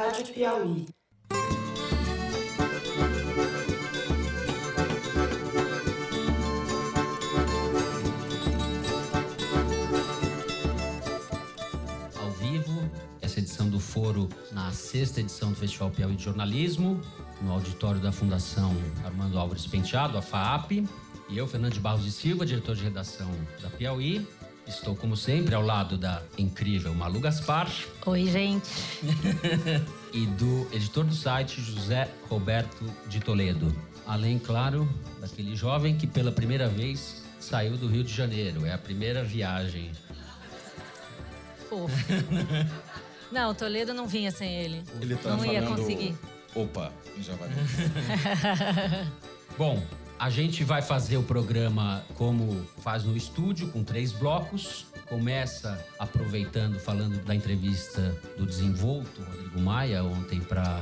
Rádio Piauí. Ao vivo, essa edição do Foro na sexta edição do Festival Piauí de Jornalismo, no auditório da Fundação Armando Álvares Penteado, a FAAP. E eu, Fernando de Barros de Silva, diretor de redação da Piauí. Estou, como sempre, ao lado da incrível Malu Gaspar. Oi, gente. e do editor do site, José Roberto de Toledo. Além, claro, daquele jovem que pela primeira vez saiu do Rio de Janeiro. É a primeira viagem. Fofo. não, Toledo não vinha sem ele. Ele tá não ia falando, conseguir. Opa, já vai. Bom, a gente vai fazer o programa como faz no estúdio, com três blocos. Começa aproveitando, falando da entrevista do desenvolto Rodrigo Maia ontem para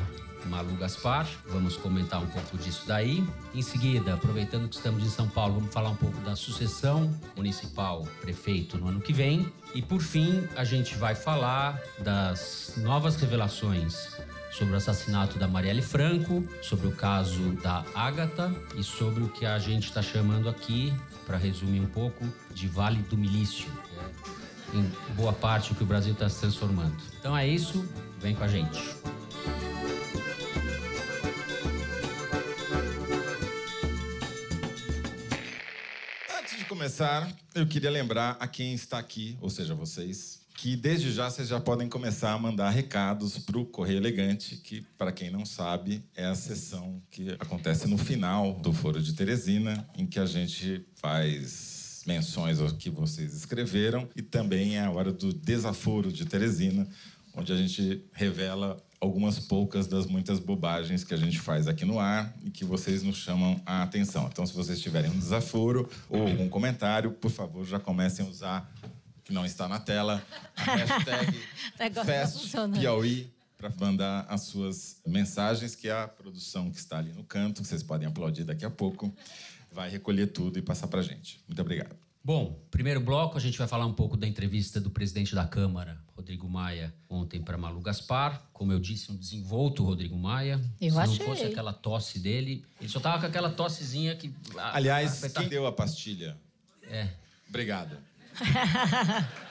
Malu Gaspar. Vamos comentar um pouco disso daí. Em seguida, aproveitando que estamos em São Paulo, vamos falar um pouco da sucessão municipal prefeito no ano que vem. E por fim, a gente vai falar das novas revelações sobre o assassinato da Marielle Franco, sobre o caso da Ágata e sobre o que a gente está chamando aqui, para resumir um pouco, de Vale do Milício. que é, em boa parte o que o Brasil está se transformando. Então é isso, vem com a gente. Antes de começar, eu queria lembrar a quem está aqui, ou seja, vocês, que desde já vocês já podem começar a mandar recados para o Correio Elegante, que, para quem não sabe, é a sessão que acontece no final do Foro de Teresina, em que a gente faz menções ao que vocês escreveram e também é a hora do desaforo de Teresina, onde a gente revela algumas poucas das muitas bobagens que a gente faz aqui no ar e que vocês nos chamam a atenção. Então, se vocês tiverem um desaforo ou algum comentário, por favor, já comecem a usar que não está na tela, a hashtag tá. FestPiauí para mandar as suas mensagens, que a produção que está ali no canto, que vocês podem aplaudir daqui a pouco, vai recolher tudo e passar para a gente. Muito obrigado. Bom, primeiro bloco a gente vai falar um pouco da entrevista do presidente da Câmara, Rodrigo Maia, ontem para Malu Gaspar. Como eu disse, um desenvolto Rodrigo Maia. Eu Se achei. não fosse aquela tosse dele, ele só tava com aquela tossezinha que. a- Aliás, a- quem deu a pastilha? É. Obrigado.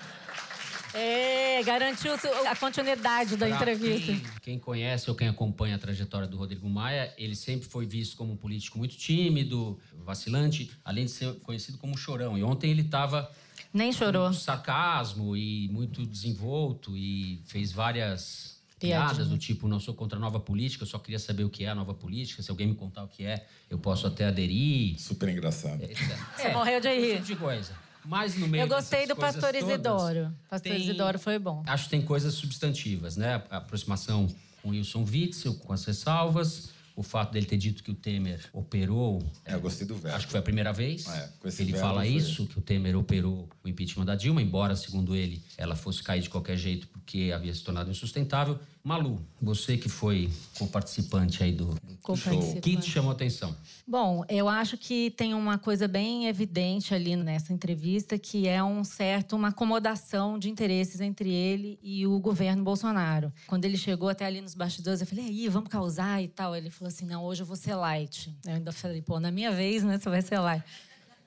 É, garantiu a continuidade da Pra entrevista. Quem, quem conhece ou quem acompanha a trajetória do Rodrigo Maia, ele sempre foi visto como um político muito tímido, vacilante, além de ser conhecido como chorão. E ontem ele estava Nem chorou. sarcasmo e muito desenvolto e fez várias piadas do tipo não sou contra a nova política, eu só queria saber o que é a nova política. Se alguém me contar o que é, eu posso até aderir. Super engraçado. etc. Você morreu de esse rir. tipo de coisa. Mas no meio Eu gostei do Pastor todas, Isidoro. Pastor tem- Isidoro foi bom. Acho que tem coisas substantivas, né? A aproximação com Wilson Witzel, com as ressalvas, o fato dele ter dito que o Temer operou. É, eu gostei do verbo. Acho que foi a primeira vez. É, com esse ele verbo fala foi- isso, que o Temer operou o impeachment da Dilma, embora, segundo ele, ela fosse cair de qualquer jeito porque havia se tornado insustentável. Malu, você que foi co-participante aí do, show, o que te chamou a atenção? Bom, eu acho que tem uma coisa bem evidente ali nessa entrevista, que é um certo uma acomodação de interesses entre ele e o governo Bolsonaro. Quando ele chegou até ali nos bastidores, eu falei, aí, vamos causar e tal. Ele falou assim, não, hoje eu vou ser light. Eu ainda falei, pô, na minha vez, né, você vai ser light.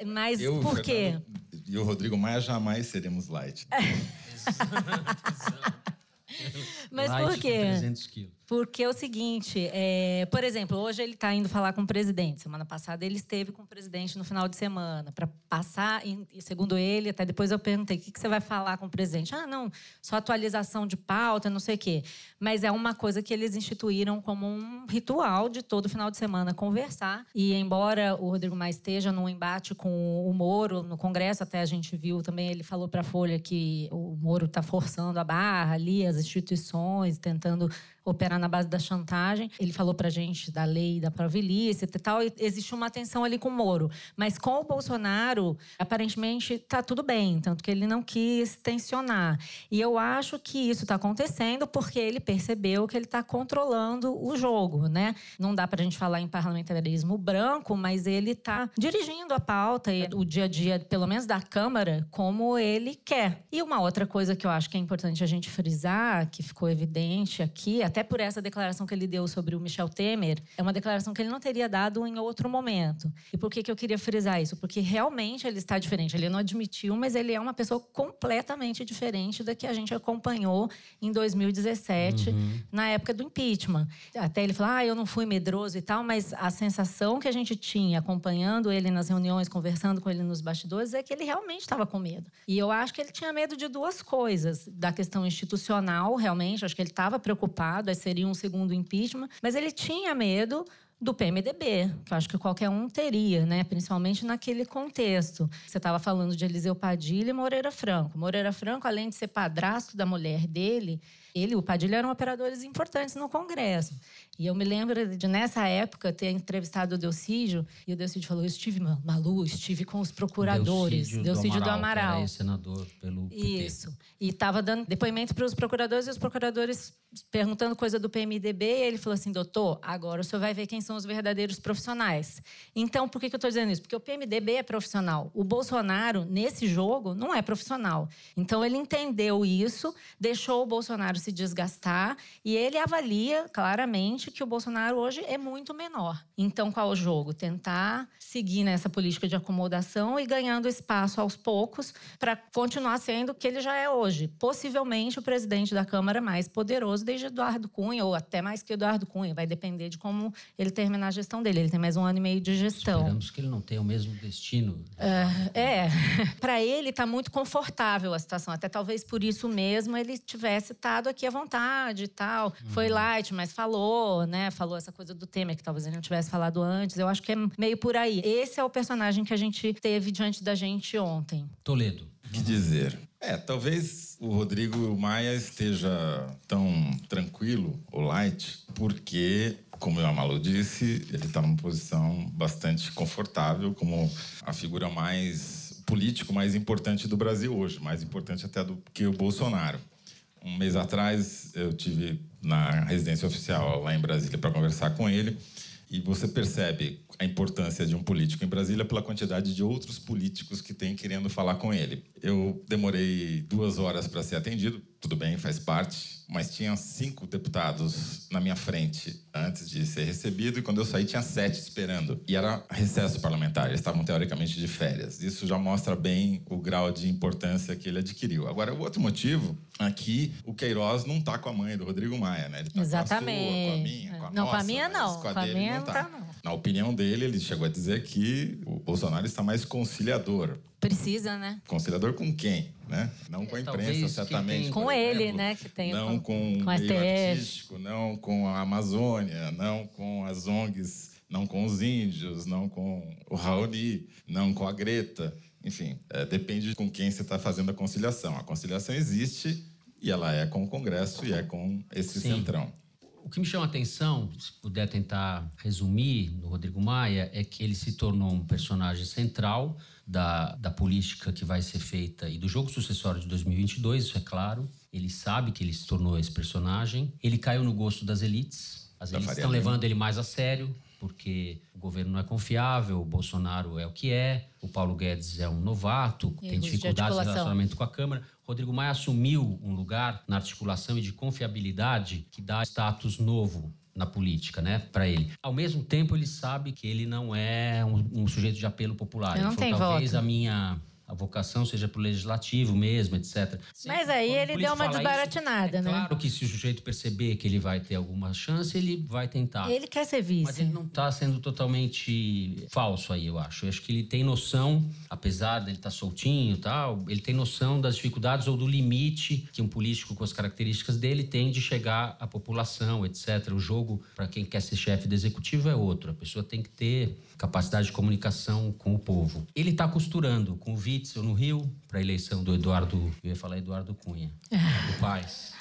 Mas Eu, por quê? Fernando E o Rodrigo Maia jamais seremos light. Mas por quê? 300 quilos. Porque é o seguinte, é, por exemplo, hoje ele está indo falar com o presidente. Semana passada ele esteve com o presidente no final de semana para passar. E, segundo ele, até depois eu perguntei: o que, que você vai falar com o presidente? Ah, não, só atualização de pauta, não sei o quê. Mas é uma coisa que eles instituíram como um ritual de todo final de semana conversar. E embora o Rodrigo Maia esteja num embate com o Moro no Congresso, até a gente viu também ele falou para a Folha que o Moro está forçando a barra ali, as instituições, tentando operar na base da chantagem. Ele falou pra gente da lei da prova ilícita e tal. E existe uma tensão ali com o Moro. Mas com o Bolsonaro, aparentemente, tá tudo bem. Tanto que ele não quis tensionar. E eu acho que isso tá acontecendo porque ele percebeu que ele tá controlando o jogo, né? Não dá pra gente falar em parlamentarismo branco, mas ele tá dirigindo a pauta e o dia a dia, pelo menos da Câmara, como ele quer. E uma outra coisa que eu acho que é importante a gente frisar, que ficou evidente aqui, até por essa declaração que ele deu sobre o Michel Temer é uma declaração que ele não teria dado em outro momento. E por que, que eu queria frisar isso? Porque realmente ele está diferente. Ele não admitiu, mas ele é uma pessoa completamente diferente da que a gente acompanhou em 2017, uhum. na época do impeachment. Até ele falou: ah, eu não fui medroso e tal, mas a sensação que a gente tinha acompanhando ele nas reuniões, conversando com ele nos bastidores, é que ele realmente estava com medo. E eu acho que ele tinha medo de duas coisas: da questão institucional, realmente, acho que ele estava preocupado, seria um segundo impeachment, mas ele tinha medo do PMDB, que eu acho que qualquer um teria, né? principalmente naquele contexto. Você estava falando de Eliseu Padilha e Moreira Franco. Moreira Franco, além de ser padrasto da mulher dele, ele e o Padilha eram operadores importantes no Congresso. E eu me lembro de, nessa época, ter entrevistado o Delcídio, e o Delcídio falou: Eu estive, Malu, estive com os procuradores. Delcídio, Delcídio do Amaral. Do Amaral. senador pelo PT. Isso. E estava dando depoimento para os procuradores, e os procuradores perguntando coisa do PMDB, e ele falou assim: Doutor, agora o senhor vai ver quem são os verdadeiros profissionais. Então, por que, que eu estou dizendo isso? Porque o PMDB é profissional. O Bolsonaro, nesse jogo, não é profissional. Então, ele entendeu isso, deixou o Bolsonaro se desgastar e ele avalia claramente que o Bolsonaro hoje é muito menor. Então, qual o jogo? Tentar seguir nessa política de acomodação e ganhando espaço aos poucos para continuar sendo o que ele já é hoje. Possivelmente o presidente da Câmara mais poderoso desde Eduardo Cunha, ou até mais que Eduardo Cunha. Vai depender de como ele terminar a gestão dele. Ele tem mais um ano e meio de gestão. Esperamos que ele não tenha o mesmo destino. É, é. para ele está muito confortável a situação. Até talvez por isso mesmo ele tivesse estado aqui à vontade e tal. Uhum. Foi light, mas falou, né? Falou essa coisa do Temer, que talvez ele não tivesse falado antes. Eu acho que é meio por aí. Esse é o personagem que a gente teve diante da gente ontem. Toledo. Que dizer? É, talvez o Rodrigo Maia esteja tão tranquilo, ou light, porque, como a Malu disse, ele está numa posição bastante confortável, como a figura mais político mais importante do Brasil hoje, mais importante até do que o Bolsonaro. Um mês atrás, eu tive na residência oficial lá em Brasília para conversar com ele e você percebe a importância de um político em Brasília pela quantidade de outros políticos que tem querendo falar com ele. Eu demorei duas horas para ser atendido, tudo bem, faz parte, mas tinha cinco deputados na minha frente antes de ser recebido e quando eu saí tinha sete esperando. E era recesso parlamentar, eles estavam teoricamente de férias. Isso já mostra bem o grau de importância que ele adquiriu. Agora, o outro motivo, aqui o Queiroz não está com a mãe do Rodrigo Maia, né? Ele tá Exatamente. com a sua, com a minha, com a não, nossa. Com a minha não. Com a, a minha não tá. não. Na opinião dele, ele chegou a dizer que o Bolsonaro está mais conciliador. Precisa, né? Conciliador com quem? Né? Não com a imprensa, Talvez certamente. Tem... Com ele, né? Que tem não com, com, com o meio artístico, não com a Amazônia, não com as ONGs, não com os índios, não com o Raoni, não com a Greta. Enfim, é, depende com quem você está fazendo a conciliação. A conciliação existe e ela é com o Congresso e é com esse Sim. centrão. O que me chama a atenção, se puder tentar resumir no Rodrigo Maia, é que ele se tornou um personagem central da, da política que vai ser feita e do jogo sucessório de 2022, isso é claro. Ele sabe que ele se tornou esse personagem. Ele caiu no gosto das elites. As elites estão levando ele mais a sério, porque o governo não é confiável, o Bolsonaro é o que é, o Paulo Guedes é um novato, tem dificuldades de relacionamento com a Câmara. Rodrigo Maia assumiu um lugar na articulação e de confiabilidade que dá status novo na política, né, para ele. Ao mesmo tempo, ele sabe que ele não é um, um sujeito de apelo popular. Eu não ele falou, talvez voto. a minha a vocação seja para o legislativo mesmo, etc. Mas aí ele deu uma desbaratinada, isso, é né? Claro que se o sujeito perceber que ele vai ter alguma chance, ele vai tentar. Ele quer ser vice. Mas ele não está sendo totalmente falso aí, eu acho. Eu acho que ele tem noção, apesar dele estar tá soltinho e tal, ele tem noção das dificuldades ou do limite que um político com as características dele tem de chegar à população, etc. O jogo, para quem quer ser chefe do executivo, é outro. A pessoa tem que ter capacidade de comunicação com o povo. Ele está costurando com o Witzel no Rio para a eleição do Eduardo, eu ia falar Eduardo Cunha, do Paz.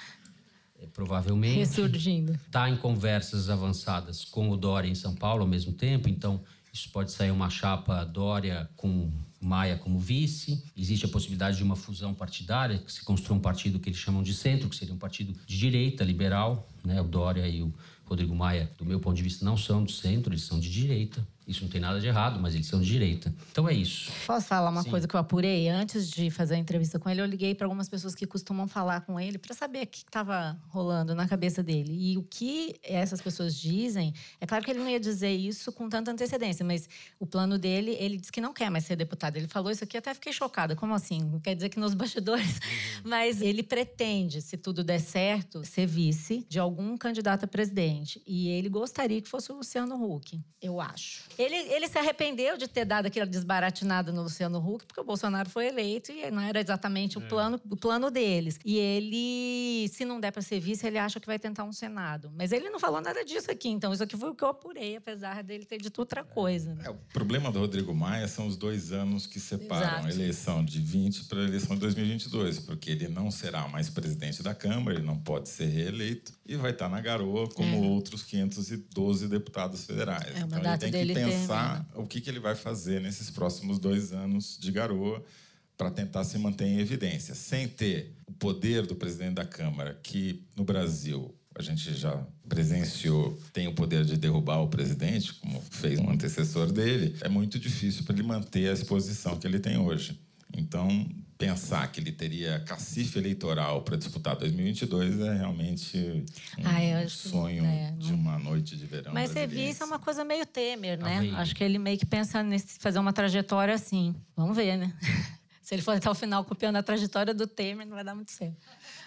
É, provavelmente ressurgindo. Está em conversas avançadas com o Dória em São Paulo ao mesmo tempo, então isso pode sair uma chapa Dória com Maia como vice. Existe a possibilidade de uma fusão partidária, que se construa um partido que eles chamam de centro, que seria um partido de direita, liberal. Né? O Dória e o Rodrigo Maia, do meu ponto de vista, não são do centro, eles são de direita. Isso não tem nada de errado, mas eles são de direita. Então é isso. Posso falar uma Sim. coisa que eu apurei? Antes de fazer a entrevista com ele, eu liguei para algumas pessoas que costumam falar com ele para saber o que estava rolando na cabeça dele. E o que essas pessoas dizem, é claro que ele não ia dizer isso com tanta antecedência, mas o plano dele, ele disse que não quer mais ser deputado. Ele falou isso aqui, até fiquei chocada. Como assim? Quer dizer que nos bastidores? Mas ele pretende, se tudo der certo, ser vice de algum candidato a presidente. E ele gostaria que fosse o Luciano Huck, eu acho. Ele, ele se arrependeu de ter dado aquela desbaratinada no Luciano Huck, porque o Bolsonaro foi eleito e não era exatamente o, plano, o plano deles. E ele, se não der para ser vice, ele acha que vai tentar um Senado. Mas ele não falou nada disso aqui, então isso aqui foi o que eu apurei, apesar dele ter dito outra coisa. né? É, o problema do Rodrigo Maia são os dois anos que separam Exato. a eleição de 20 para a eleição de 2022, porque ele não será mais presidente da Câmara, ele não pode ser reeleito e vai estar na garoa como É. outros 512 deputados federais. É, o então ele mandato tem que dele pensar o que, que ele vai fazer nesses próximos dois anos de garoa para tentar se manter em evidência, sem ter o poder do presidente da Câmara, que no Brasil a gente já presenciou, tem o poder de derrubar o presidente, como fez um antecessor dele, é muito difícil para ele manter a exposição que ele tem hoje. Então, pensar que ele teria cacife eleitoral para disputar 2022 é realmente um Ah, eu acho que- sonho é, de uma noite de verão. Mas ser brasiliense. vice é uma coisa meio Temer, né? Talvez. Acho que ele meio que pensa nesse fazer uma trajetória assim. Vamos ver, né? Se ele for até o final copiando a trajetória do Temer, não vai dar muito certo.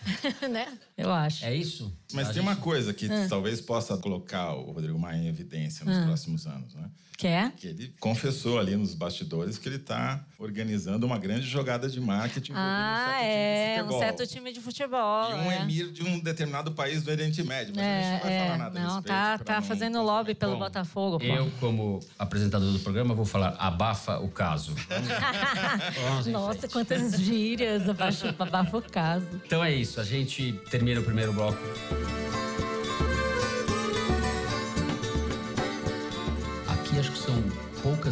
né? Eu acho. É isso? Mas A tem gente- uma coisa que Ah. talvez possa colocar o Rodrigo Maia em evidência nos próximos anos, né? Quer? Que ele confessou ali nos bastidores que ele está organizando uma grande jogada de marketing envolvendo Ah, um é. certo time de Um futebol. certo time de futebol. E um é. emir de um determinado país do Oriente Médio. Mas a gente não vai É, falar é. nada Não, respeito tá, tá não fazendo lobby pelo Bom, Botafogo. pô. Eu, como apresentador do programa, vou falar abafa o caso. Nossa, quantas gírias, abaixo, abafa o caso. Então é isso, a gente termina o primeiro bloco.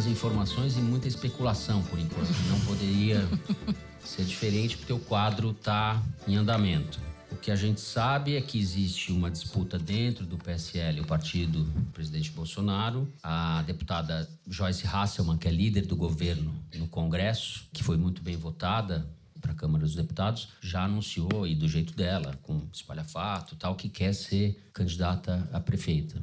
Poucas informações e muita especulação por enquanto. Não poderia ser diferente porque o quadro está em andamento. O que a gente sabe é que existe uma disputa dentro do PSL, o partido do presidente Bolsonaro. A deputada Joyce Hasselman, que é líder do governo no Congresso, que foi muito bem votada para a Câmara dos Deputados, já anunciou, e do jeito dela, com espalhafato e tal, que quer ser candidata a prefeita.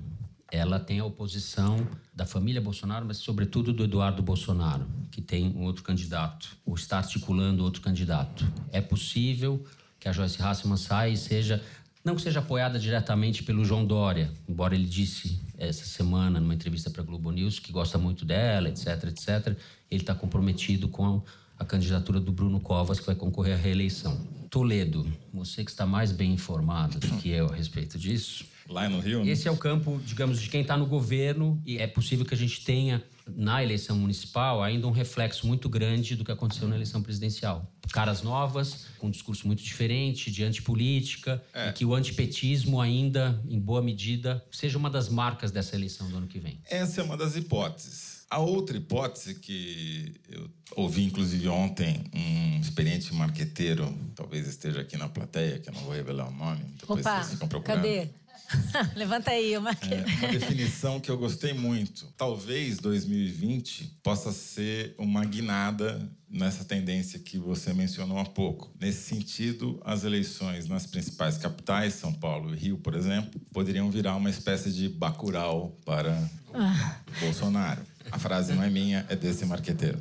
Ela tem a oposição da família Bolsonaro, mas sobretudo do Eduardo Bolsonaro, que tem um outro candidato, ou está articulando outro candidato. É possível que a Joyce Hasselman saia e seja não que seja apoiada diretamente pelo João Dória, embora ele disse essa semana numa entrevista para a Globo News que gosta muito dela, etc, etc. Ele está comprometido com a candidatura do Bruno Covas, que vai concorrer à reeleição. Toledo, você que está mais bem informado do que eu a respeito disso, Lá no Rio, né? esse é o campo, digamos, de quem está no governo e é possível que a gente tenha na eleição municipal ainda um reflexo muito grande do que aconteceu na eleição presidencial. Caras novas, com um discurso muito diferente, de antipolítica, e que o antipetismo ainda, em boa medida, seja uma das marcas dessa eleição do ano que vem. Essa é uma das hipóteses. A outra hipótese que eu ouvi, inclusive, ontem, um experiente marqueteiro, talvez esteja aqui na plateia, que eu não vou revelar o nome, depois Opa, vocês ficam procurando. cadê? Levanta aí, eu marquei. É uma definição que eu gostei muito. Talvez 2020 possa ser uma guinada nessa tendência que você mencionou há pouco. Nesse sentido, as eleições nas principais capitais, São Paulo e Rio, por exemplo, poderiam virar uma espécie de bacurau para o Bolsonaro. A frase não é minha, é desse marqueteiro.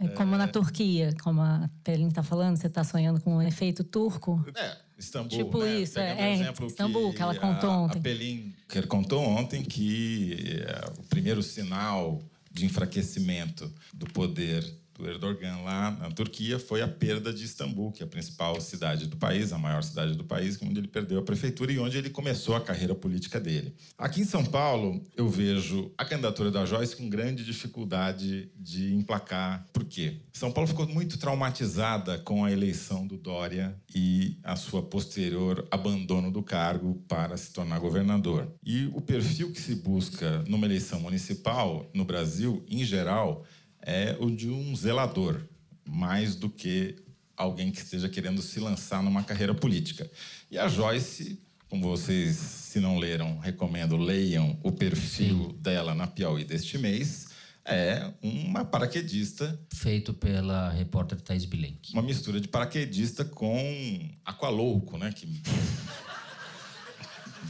É como na Turquia, como a Pelin está falando, você está sonhando com um efeito turco? É, Istambul, Tipo né? isso, Pegando é, é, exemplo Istambul, que ela contou a, ontem. A Pelinker contou ontem que é, o primeiro sinal de enfraquecimento do poder do Erdogan lá na Turquia foi a perda de Istambul, que é a principal cidade do país, a maior cidade do país, onde ele perdeu a prefeitura e onde ele começou a carreira política dele. Aqui em São Paulo, eu vejo a candidatura da Joyce com grande dificuldade de emplacar. Por quê? São Paulo ficou muito traumatizada com a eleição do Dória e a sua posterior abandono do cargo para se tornar governador. E o perfil que se busca numa eleição municipal no Brasil, em geral, é o de um zelador, mais do que alguém que esteja querendo se lançar numa carreira política. E a Joyce Como vocês, se não leram, recomendo leiam o perfil Sim. dela na Piauí deste mês. É uma paraquedista, Feito pela repórter Thais Bilenque. uma mistura de paraquedista com aqualouco, né? Que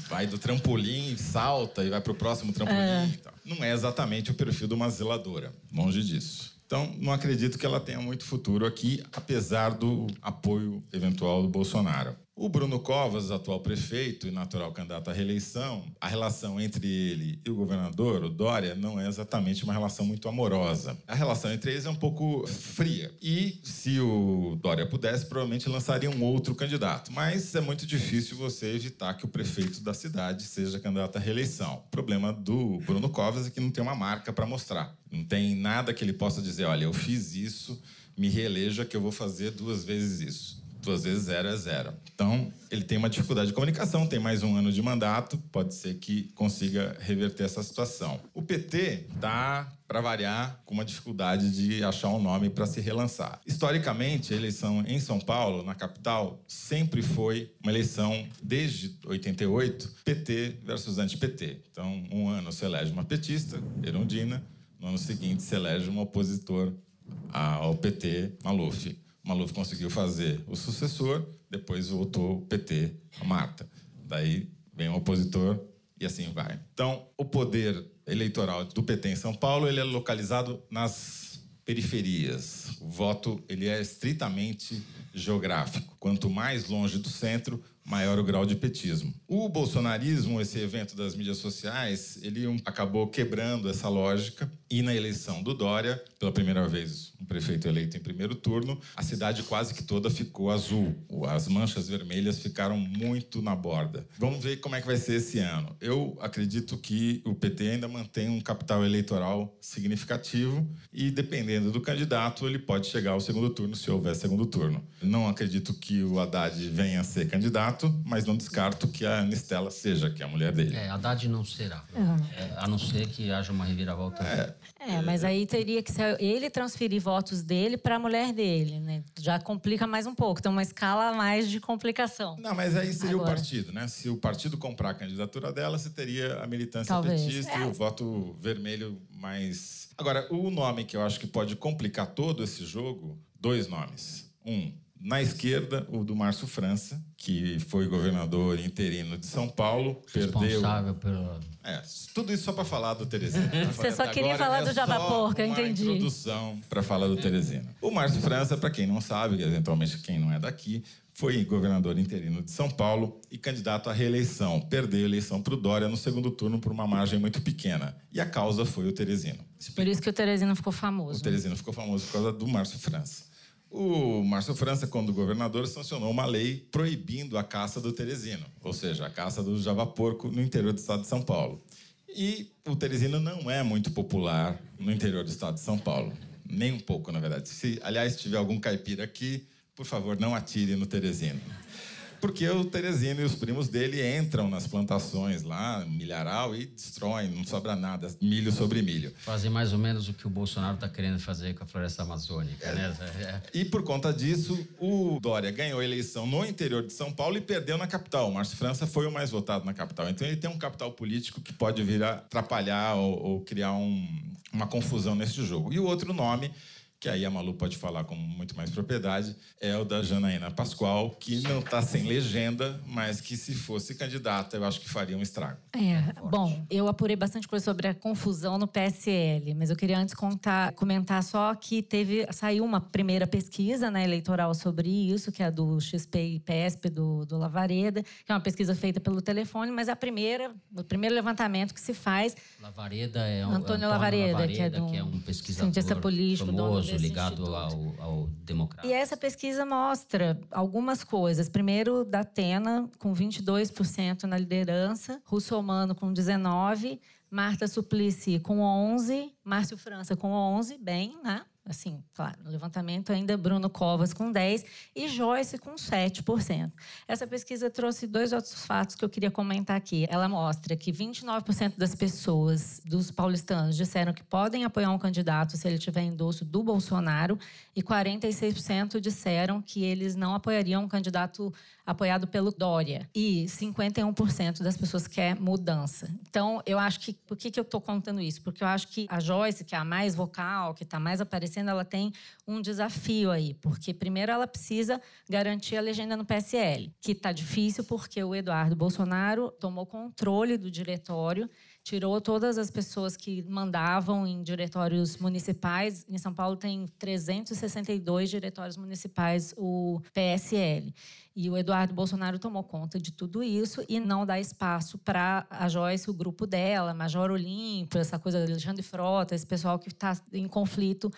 vai do trampolim, salta e vai para o próximo trampolim. tal. Não é exatamente o perfil de uma zeladora, longe disso. Então, não acredito que ela tenha muito futuro aqui, apesar do apoio eventual do Bolsonaro. O Bruno Covas, atual prefeito e natural candidato à reeleição, a relação entre ele e o governador, o Dória, não é exatamente uma relação muito amorosa. A relação entre eles é um pouco fria. E se o Dória pudesse, provavelmente lançaria um outro candidato. Mas é muito difícil você evitar que o prefeito da cidade seja candidato à reeleição. O problema do Bruno Covas é que não tem uma marca para mostrar. Não tem nada que ele possa dizer, olha, eu fiz isso, me reeleja que eu vou fazer duas vezes isso duas vezes zero é zero. Então, ele tem uma dificuldade de comunicação, tem mais um ano de mandato, pode ser que consiga reverter essa situação. O PT está, para variar, com uma dificuldade de achar um nome para se relançar. Historicamente, a eleição em São Paulo, na capital, sempre foi uma eleição, desde 88, PT versus anti-PT. Então, um ano se elege uma petista, Erundina, no ano seguinte se elege um opositor ao PT, Maluf. Maluf conseguiu fazer o sucessor, depois voltou o PT, a Marta. Daí vem o opositor e assim vai. Então, o poder eleitoral do PT em São Paulo ele é localizado nas periferias. O voto ele é estritamente geográfico. Quanto mais longe do centro, maior o grau de petismo. O bolsonarismo, esse evento das mídias sociais, ele acabou quebrando essa lógica e na eleição do Dória, pela primeira vez um prefeito eleito em primeiro turno, a cidade quase que toda ficou azul. As manchas vermelhas ficaram muito na borda. Vamos ver como é que vai ser esse ano. Eu acredito que o PT ainda mantém um capital eleitoral significativo e dependendo do candidato, ele pode chegar ao segundo turno se houver segundo turno. Não acredito que o Haddad venha a ser candidato, mas não descarto que a Anistela seja, que é a mulher dele. É, Haddad não será. É, a não ser que haja uma reviravolta. É, mas aí teria que ser ele transferir votos dele para a mulher dele, né? Já complica mais um pouco, tem uma escala mais de complicação. Não, mas aí seria Agora. o partido, né? Se o partido comprar a candidatura dela, você teria a militância Talvez. petista e É. o voto vermelho mais. Agora, o nome que eu acho que pode complicar todo esse jogo, dois nomes. Um, na esquerda, o do Márcio França, que foi governador interino de São Paulo, perdeu. Responsável pela. É, tudo isso só para falar do Teresina. Você só queria agora falar é do Java Porca, entendi. introdução para falar do Teresina. O Márcio França, para quem não sabe, eventualmente quem não é daqui, foi governador interino de São Paulo e candidato à reeleição. Perdeu a eleição para o Dória no segundo turno por uma margem muito pequena. E a causa foi o Teresino. Por isso que o Teresino ficou O famoso. Teresino ficou famoso por causa do Márcio França. O Márcio França, quando governador, sancionou uma lei proibindo a caça do Teresino, ou seja, a caça do javaporco no interior do estado de São Paulo. E o Teresino não é muito popular no interior do estado de São Paulo. Nem um pouco, na verdade. Se, aliás, tiver algum caipira aqui, por favor, não atire no Teresino. Porque o Teresino e os primos dele entram nas plantações lá, milharal, e destroem, não sobra nada, milho sobre milho. Fazer mais ou menos o que o Bolsonaro está querendo fazer com a floresta amazônica, né? É. E por conta disso, o Dória ganhou a eleição no interior de São Paulo e perdeu na capital. O Márcio França foi o mais votado na capital. Então ele tem um capital político que pode vir a atrapalhar ou, ou criar um- uma confusão nesse jogo. E o outro nome, que aí a Malu pode falar com muito mais propriedade, é o da Janaína Pascoal, que não está sem legenda, mas que se fosse candidata, eu acho que faria um estrago. É, bom, eu apurei bastante coisa sobre a confusão no PSL, mas eu queria antes contar, comentar só que teve saiu uma primeira pesquisa né, eleitoral sobre isso, que é a do XP e PESP do, do Lavareda, que é uma pesquisa feita pelo telefone, mas a primeira, o primeiro levantamento que se faz Lavareda é um, Antônio Lavareda, que é Lavareda, do- que é um pesquisador cientista político, dono ligado ao, ao democrata. E essa pesquisa mostra algumas coisas. Primeiro, da Atena, com 22% na liderança, Russomano com 19%, Marta Suplicy com 11%, Márcio França com 11%, bem, né? Assim, claro, no levantamento ainda Bruno Covas com 10% e Joyce com 7%. Essa pesquisa trouxe dois outros fatos que eu queria comentar aqui. Ela mostra que 29% das pessoas, dos paulistanos, disseram que podem apoiar um candidato se ele tiver endosso do Bolsonaro e 46% disseram que eles não apoiariam um candidato apoiado pelo Dória. E 51% das pessoas quer mudança. Então, eu acho que. Por que, que eu estou contando isso? Porque eu acho que a Joyce, que é a mais vocal, que está mais aparecendo, ela tem um desafio aí. Porque, primeiro, ela precisa garantir a legenda no PSL, que está difícil porque o Eduardo Bolsonaro tomou controle do diretório tirou todas as pessoas que mandavam em diretórios municipais. Em São Paulo tem 362 diretórios municipais, o PSL. E o Eduardo Bolsonaro tomou conta de tudo isso e não dá espaço para a Joyce, o grupo dela, Major Olímpio, essa coisa de Alexandre Frota, esse pessoal que está em conflito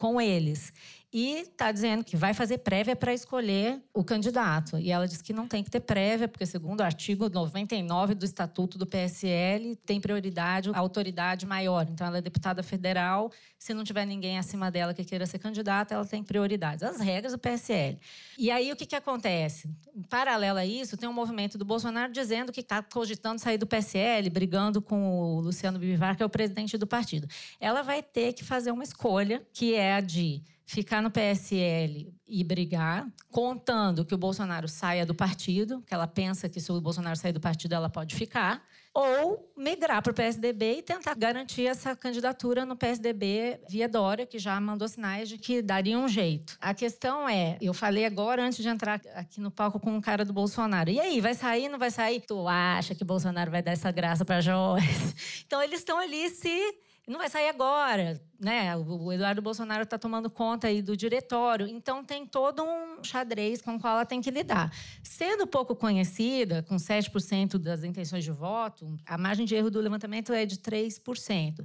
com eles e está dizendo que vai fazer prévia para escolher o candidato. E ela diz que não tem que ter prévia, porque, segundo o artigo 99 do Estatuto do PSL, tem prioridade a autoridade maior. Então, ela é deputada federal. Se não tiver ninguém acima dela que queira ser candidata, ela tem prioridade. As regras do PSL. E aí, o que, que acontece? Em paralelo a isso, tem um movimento do Bolsonaro dizendo que está cogitando sair do PSL, brigando com o Luciano Bivar, que é o presidente do partido. Ela vai ter que fazer uma escolha, que é a de ficar no PSL e brigar, contando que o Bolsonaro saia do partido, que ela pensa que se o Bolsonaro sair do partido ela pode ficar, ou migrar para o PSDB e tentar garantir essa candidatura no PSDB via Dória, que já mandou sinais de que daria um jeito. A questão é, eu falei agora antes de entrar aqui no palco com o cara do Bolsonaro. E aí, vai sair, não vai sair? Tu acha que Bolsonaro vai dar essa graça para Joyce? Então eles estão ali se não vai sair agora, né? O Eduardo Bolsonaro está tomando conta aí do diretório, então tem todo um xadrez com o qual ela tem que lidar. Sendo pouco conhecida, com 7% das intenções de voto, a margem de erro do levantamento é de 3%.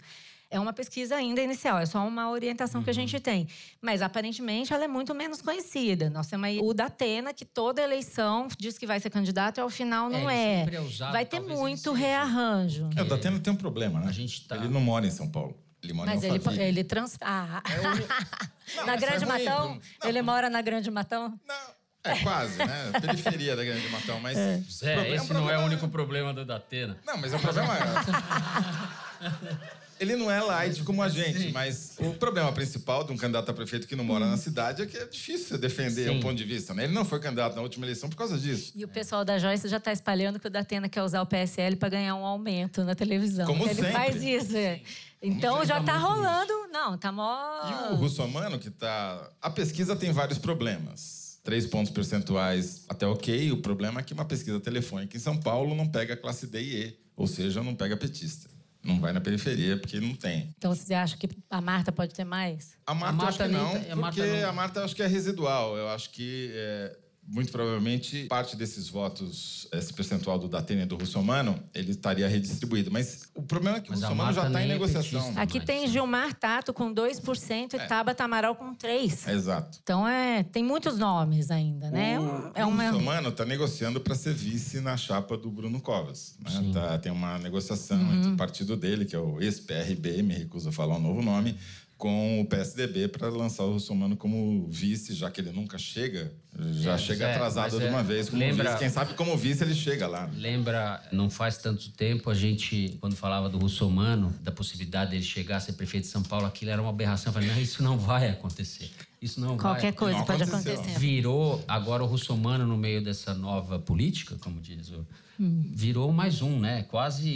É uma pesquisa ainda inicial, é só uma orientação uhum. que a gente tem. Mas aparentemente ela é muito menos conhecida. Nós temos aí o Datena, que toda eleição diz que vai ser candidato e ao final não é. é. é usado, vai ter muito rearranjo. É, o Datena tem um problema, né? A gente tá... Ele não mora em São Paulo. Ele mora Mas em ele, ele trans... Ah. É o... na Grande é Matão? Não, ele mora na Grande Matão? Não. É, quase, né? Periferia da Grande Matão, mas... É. Esse é um não é o único problema do Datena. Não, mas é um problema... Ele não é light como a gente, Sim. mas o problema principal de um candidato a prefeito que não mora hum. na cidade é que é difícil defender Sim. um ponto de vista. Né? Ele não foi candidato na última eleição por causa disso. E o pessoal da Joyce já está espalhando que o Datena quer usar o PSL para ganhar um aumento na televisão. Como Ele sempre. faz isso. É. Então já está rolando. Isso. Não, tá mó. E o Russomano, que tá. A pesquisa tem vários problemas. Três pontos percentuais até ok. O problema é que uma pesquisa telefônica em São Paulo não pega classe D e E, ou seja, não pega petista. Não vai na periferia, porque não tem. Então você acha que a Marta pode ter mais? A Marta, a Marta acho que não, porque a Marta, não... a Marta acho que é residual. Eu acho que é, muito provavelmente parte desses votos, esse percentual do Datena e do Russomano, ele estaria redistribuído. Mas o problema é que Mas o Russomano já está em é negociação. É Aqui tem Gilmar Tato com 2% e é. Tabata Amaral com 3%. Exato. Então é, tem muitos nomes ainda, né? O, é uma... o Russomano está negociando para ser vice na chapa do Bruno Covas. Né? Tá, tem uma negociação uhum. entre o partido dele, que é o ex-PRB, me recuso a falar o novo nome, com o PSDB para lançar o Russomano como vice, já que ele nunca chega, já é, chega é, atrasado de uma é, vez como lembra, vice. Quem sabe como vice ele chega lá. Lembra, não faz tanto tempo, a gente, quando falava do Russomano, da possibilidade dele chegar a ser prefeito de São Paulo, aquilo era uma aberração. Eu falei, não, isso não vai acontecer. Isso não Qualquer vai. coisa não pode acontecer. Virou agora o Russomano no meio dessa nova política, como diz o virou mais um, né? Quase.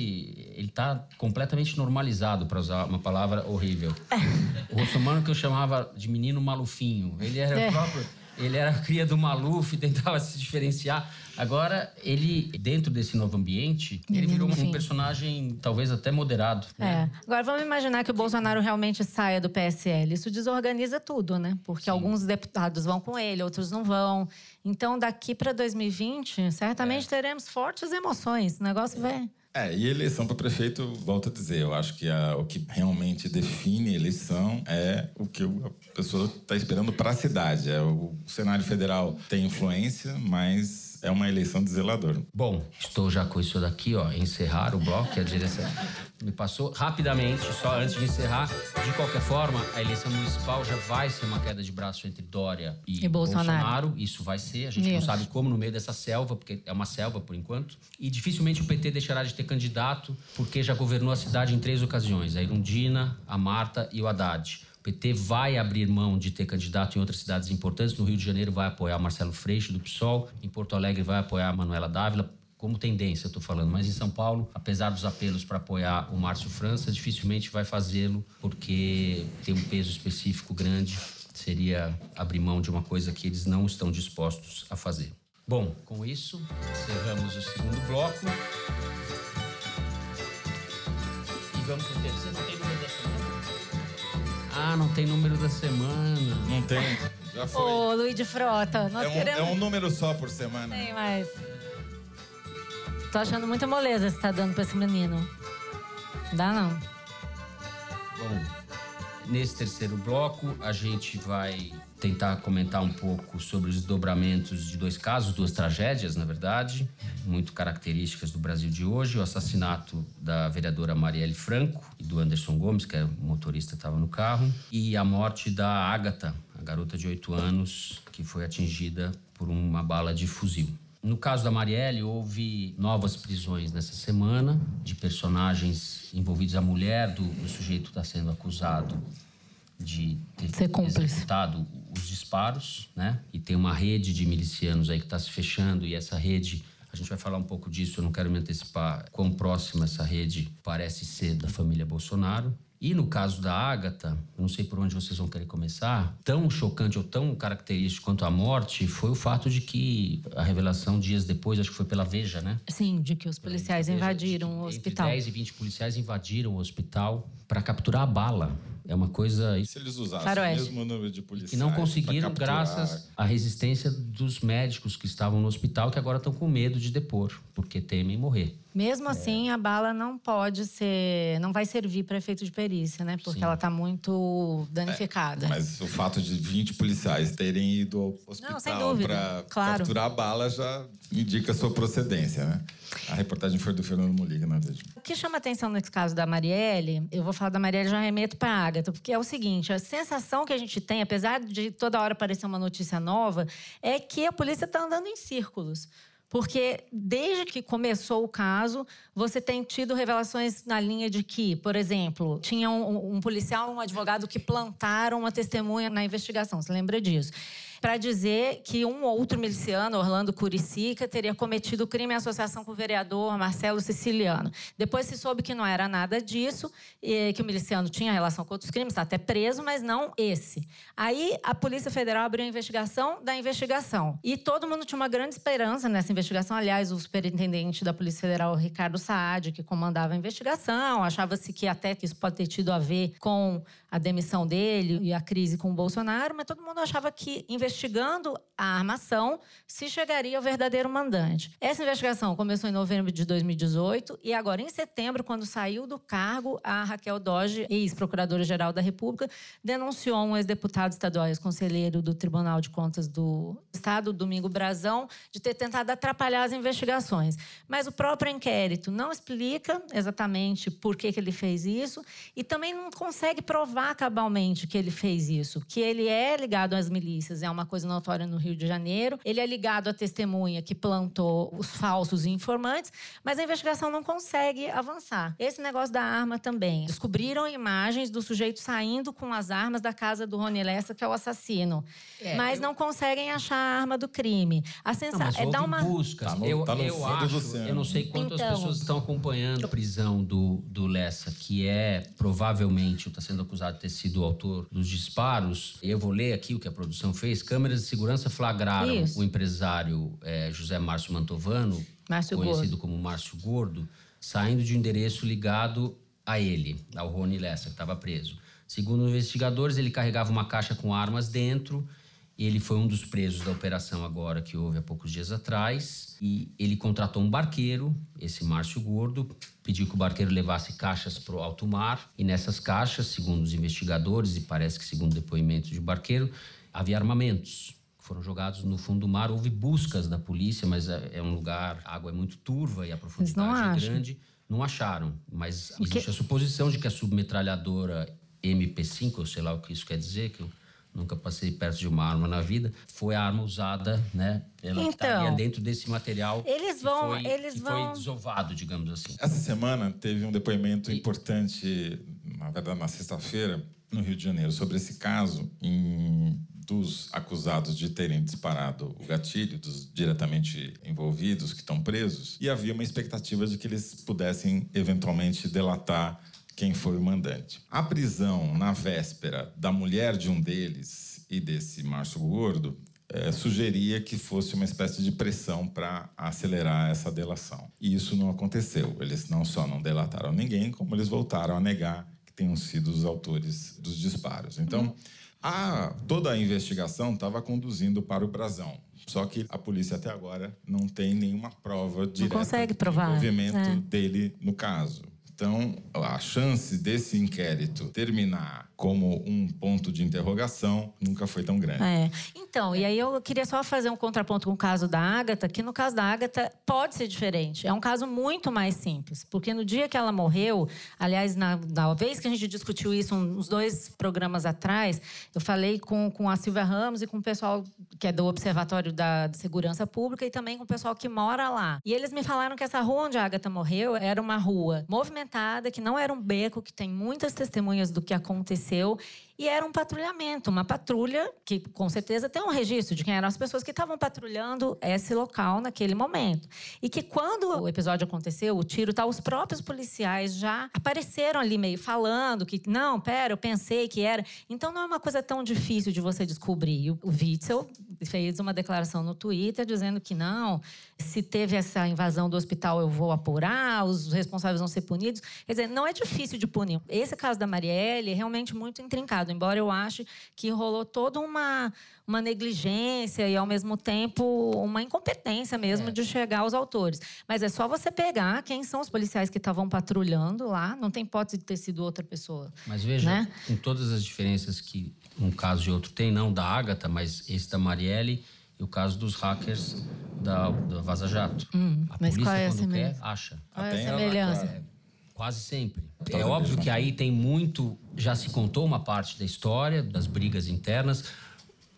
Ele está completamente normalizado, para usar uma palavra horrível. o russomano que eu chamava de menino malufinho. Ele era é. próprio. Ele era cria do Maluf, tentava se diferenciar. Agora, ele, dentro desse novo ambiente, ele virou um personagem talvez até moderado. Né? É. Agora, vamos imaginar que o Bolsonaro realmente saia do PSL. Isso desorganiza tudo, né? Porque Sim. alguns deputados vão com ele, outros não vão. Então, daqui para 2020, certamente é. teremos fortes emoções. O negócio vai. É, e eleição para prefeito, volto a dizer, eu acho que a, o que realmente define eleição é o que a pessoa está esperando para a cidade. É, o cenário federal tem influência, mas é uma eleição de zelador. Bom, estou já com isso daqui, ó, encerrar o bloco, que a direção me passou rapidamente, só antes de encerrar. De qualquer forma, a eleição municipal já vai ser uma queda de braço entre Dória e, E Bolsonaro. Isso vai ser, a gente não sabe como no meio dessa selva, porque é uma selva por enquanto. E dificilmente o PT deixará de ter candidato, porque já governou a cidade em três ocasiões: a Irundina, a Marta e o Haddad. O PT vai abrir mão de ter candidato em outras cidades importantes. No Rio de Janeiro vai apoiar Marcelo Freixo, do PSOL. Em Porto Alegre vai apoiar Manuela Dávila, como tendência, eu estou falando. Mas em São Paulo, apesar dos apelos para apoiar o Márcio França, dificilmente vai fazê-lo, porque tem um peso específico grande. Seria abrir mão de uma coisa que eles não estão dispostos a fazer. Bom, com isso, encerramos o segundo bloco. E vamos para o terceiro. Ah, não tem número da semana. Não tem? Já foi. Ô, Luiz de Frota, nós é, um, queremos... é um número só por semana. Tem mais. Tô achando muita moleza você tá dando pra esse menino. Dá não. Bom, nesse terceiro bloco, a gente vai tentar comentar um pouco sobre os desdobramentos de dois casos, duas tragédias, na verdade, muito características do Brasil de hoje: o assassinato da vereadora Marielle Franco e do Anderson Gomes, que é o motorista estava no carro, e a morte da Ágata, a garota de 8 anos, que foi atingida por uma bala de fuzil. No caso da Marielle, houve novas prisões nessa semana de personagens envolvidos. A mulher do, do sujeito está sendo acusado de ter Ser cúmplice. executado os disparos, né? E tem uma rede de milicianos aí que está se fechando e essa rede, a gente vai falar um pouco disso, eu não quero me antecipar quão próxima essa rede parece ser da família Bolsonaro. E no caso da Ágata, não sei por onde vocês vão querer começar, tão chocante ou tão característico quanto a morte foi o fato de que a revelação dias depois, acho que foi pela Veja, né? Sim, de que os policiais Veja, invadiram o hospital. 10 e 20 policiais invadiram o hospital para capturar a bala. É uma coisa Se eles usassem Faroeste. o mesmo número de policiais. que não conseguiram graças à resistência dos médicos que estavam no hospital que agora estão com medo de depor, porque temem morrer. Mesmo É. assim, a bala não pode ser. não vai servir para efeito de perícia, né? Porque Sim. ela tá muito danificada. Mas o fato de 20 policiais terem ido ao hospital para claro. capturar a bala já indica a sua procedência, né? A reportagem foi do Fernando Moliga, na verdade. O que chama atenção nesse caso da Marielle, eu vou falar da Marielle e já remeto para a Agatha, porque é o seguinte: a sensação que a gente tem, apesar de toda hora aparecer uma notícia nova, é que a polícia está andando em círculos. Porque desde que começou o caso, você tem tido revelações na linha de que, por exemplo, tinha um, um policial, um advogado que plantaram uma testemunha na investigação. Você lembra disso? Para dizer que um outro miliciano, Orlando Curicica, teria cometido crime em associação com o vereador Marcelo Siciliano. Depois se soube que não era nada disso, que o miliciano tinha relação com outros crimes, está até preso, mas não esse. Aí a Polícia Federal abriu a investigação da investigação. E todo mundo tinha uma grande esperança nessa investigação. Aliás, o superintendente da Polícia Federal, Ricardo Saad, que comandava a investigação, achava-se que até que isso pode ter tido a ver com a demissão dele e a crise com o Bolsonaro, mas todo mundo achava que investigando a armação se chegaria ao verdadeiro mandante. Essa investigação começou em novembro de 2018 e agora em setembro, quando saiu do cargo, a Raquel Doge, ex-procuradora-geral da República, denunciou um ex-deputado estadual, ex-conselheiro do Tribunal de Contas do Estado, Domingo Brazão, de ter tentado atrapalhar as investigações. Mas o próprio inquérito não explica exatamente por que, que ele fez isso e também não consegue provar cabalmente que ele fez isso, que ele é ligado às milícias, é uma coisa notória no Rio de Janeiro, ele é ligado à testemunha que plantou os falsos informantes, mas a investigação não consegue avançar. Esse negócio da arma também. Descobriram imagens do sujeito saindo com as armas da casa do Rony Lessa, que é o assassino, É, mas eu- não conseguem achar a arma do crime. A sensação é dar uma buscas. Tá no- eu tá eu acho, eu não sei quantas Então. pessoas estão acompanhando a prisão do, do Lessa, que é provavelmente está sendo acusado de ter sido o autor dos disparos. Eu vou ler aqui o que a produção fez. Câmeras de segurança flagraram Isso. o empresário eh, José Márcio Mantovano, Márcio conhecido Gordo. como Márcio Gordo, saindo de um endereço ligado a ele, ao Rony Lessa, que estava preso. Segundo investigadores, ele carregava uma caixa com armas dentro. Ele foi um dos presos da operação agora que houve há poucos dias atrás. E ele contratou um barqueiro, esse Márcio Gordo, pediu que o barqueiro levasse caixas para o alto mar. E nessas caixas, segundo os investigadores, e parece que segundo depoimento de barqueiro, havia armamentos que foram jogados no fundo do mar. Houve buscas da polícia, mas é, é um lugar, a água é muito turva e a profundidade é grande. Não acharam, mas existe que... a suposição de que a submetralhadora MP5, ou sei lá o que isso quer dizer, que eu nunca passei perto de uma arma na vida, foi a arma usada, né? Ela então, estaria dentro desse material eles vão, que, foi, eles que vão... foi desovado, digamos assim. Essa semana teve um depoimento e... importante, na verdade, na sexta-feira, no Rio de Janeiro, sobre esse caso em dos acusados de terem disparado o gatilho, dos diretamente envolvidos que estão presos, e havia uma expectativa de que eles pudessem eventualmente delatar quem foi o mandante. A prisão na véspera da mulher de um deles e desse macho gordo é, sugeria que fosse uma espécie de pressão para acelerar essa delação. E isso não aconteceu. Eles não só não delataram ninguém, como eles voltaram a negar que tenham sido os autores dos disparos. Então. Uhum a, toda a investigação estava conduzindo para o Brasão. Só que a polícia até agora não tem nenhuma prova direta não consegue provar, do envolvimento é. dele no caso. Então, a chance desse inquérito terminar como um ponto de interrogação nunca foi tão grande. É. Então, e aí eu queria só fazer um contraponto com o caso da Ágata, que no caso da Ágata pode ser diferente. É um caso muito mais simples, porque no dia que ela morreu, aliás, na, na vez que a gente discutiu isso, uns dois programas atrás, eu falei com, com a Silvia Ramos e com o pessoal que é do Observatório da Segurança Pública e também com o pessoal que mora lá. E eles me falaram que essa rua onde a Ágata morreu era uma rua movimentada, que não era um beco, que tem muitas testemunhas do que aconteceu aconteceu e era um patrulhamento, uma patrulha que com certeza tem um registro de quem eram as pessoas que estavam patrulhando esse local naquele momento. E que quando o episódio aconteceu, o tiro, tá, os próprios policiais já apareceram ali meio falando que não, pera, eu pensei que era. Então não é uma coisa tão difícil de você descobrir. O Witzel fez uma declaração no Twitter dizendo que não, se teve essa invasão do hospital eu vou apurar, os responsáveis vão ser punidos. Quer dizer, não é difícil de punir. Esse caso da Marielle é realmente muito intrincado, embora eu ache que rolou toda uma, uma negligência e, ao mesmo tempo, uma incompetência mesmo é. de chegar aos autores. Mas é só você pegar quem são os policiais que estavam patrulhando lá, não tem hipótese de ter sido outra pessoa. Mas veja, né? com todas as diferenças que um caso e outro tem, não da Ágata, mas esse da Marielle e o caso dos hackers da, da Vaza Jato. Hum, a polícia, qual é quando quer, acha. Qual é a semelhança? É, quase sempre. É óbvio que aí tem muito. Já se contou uma parte da história, das brigas internas,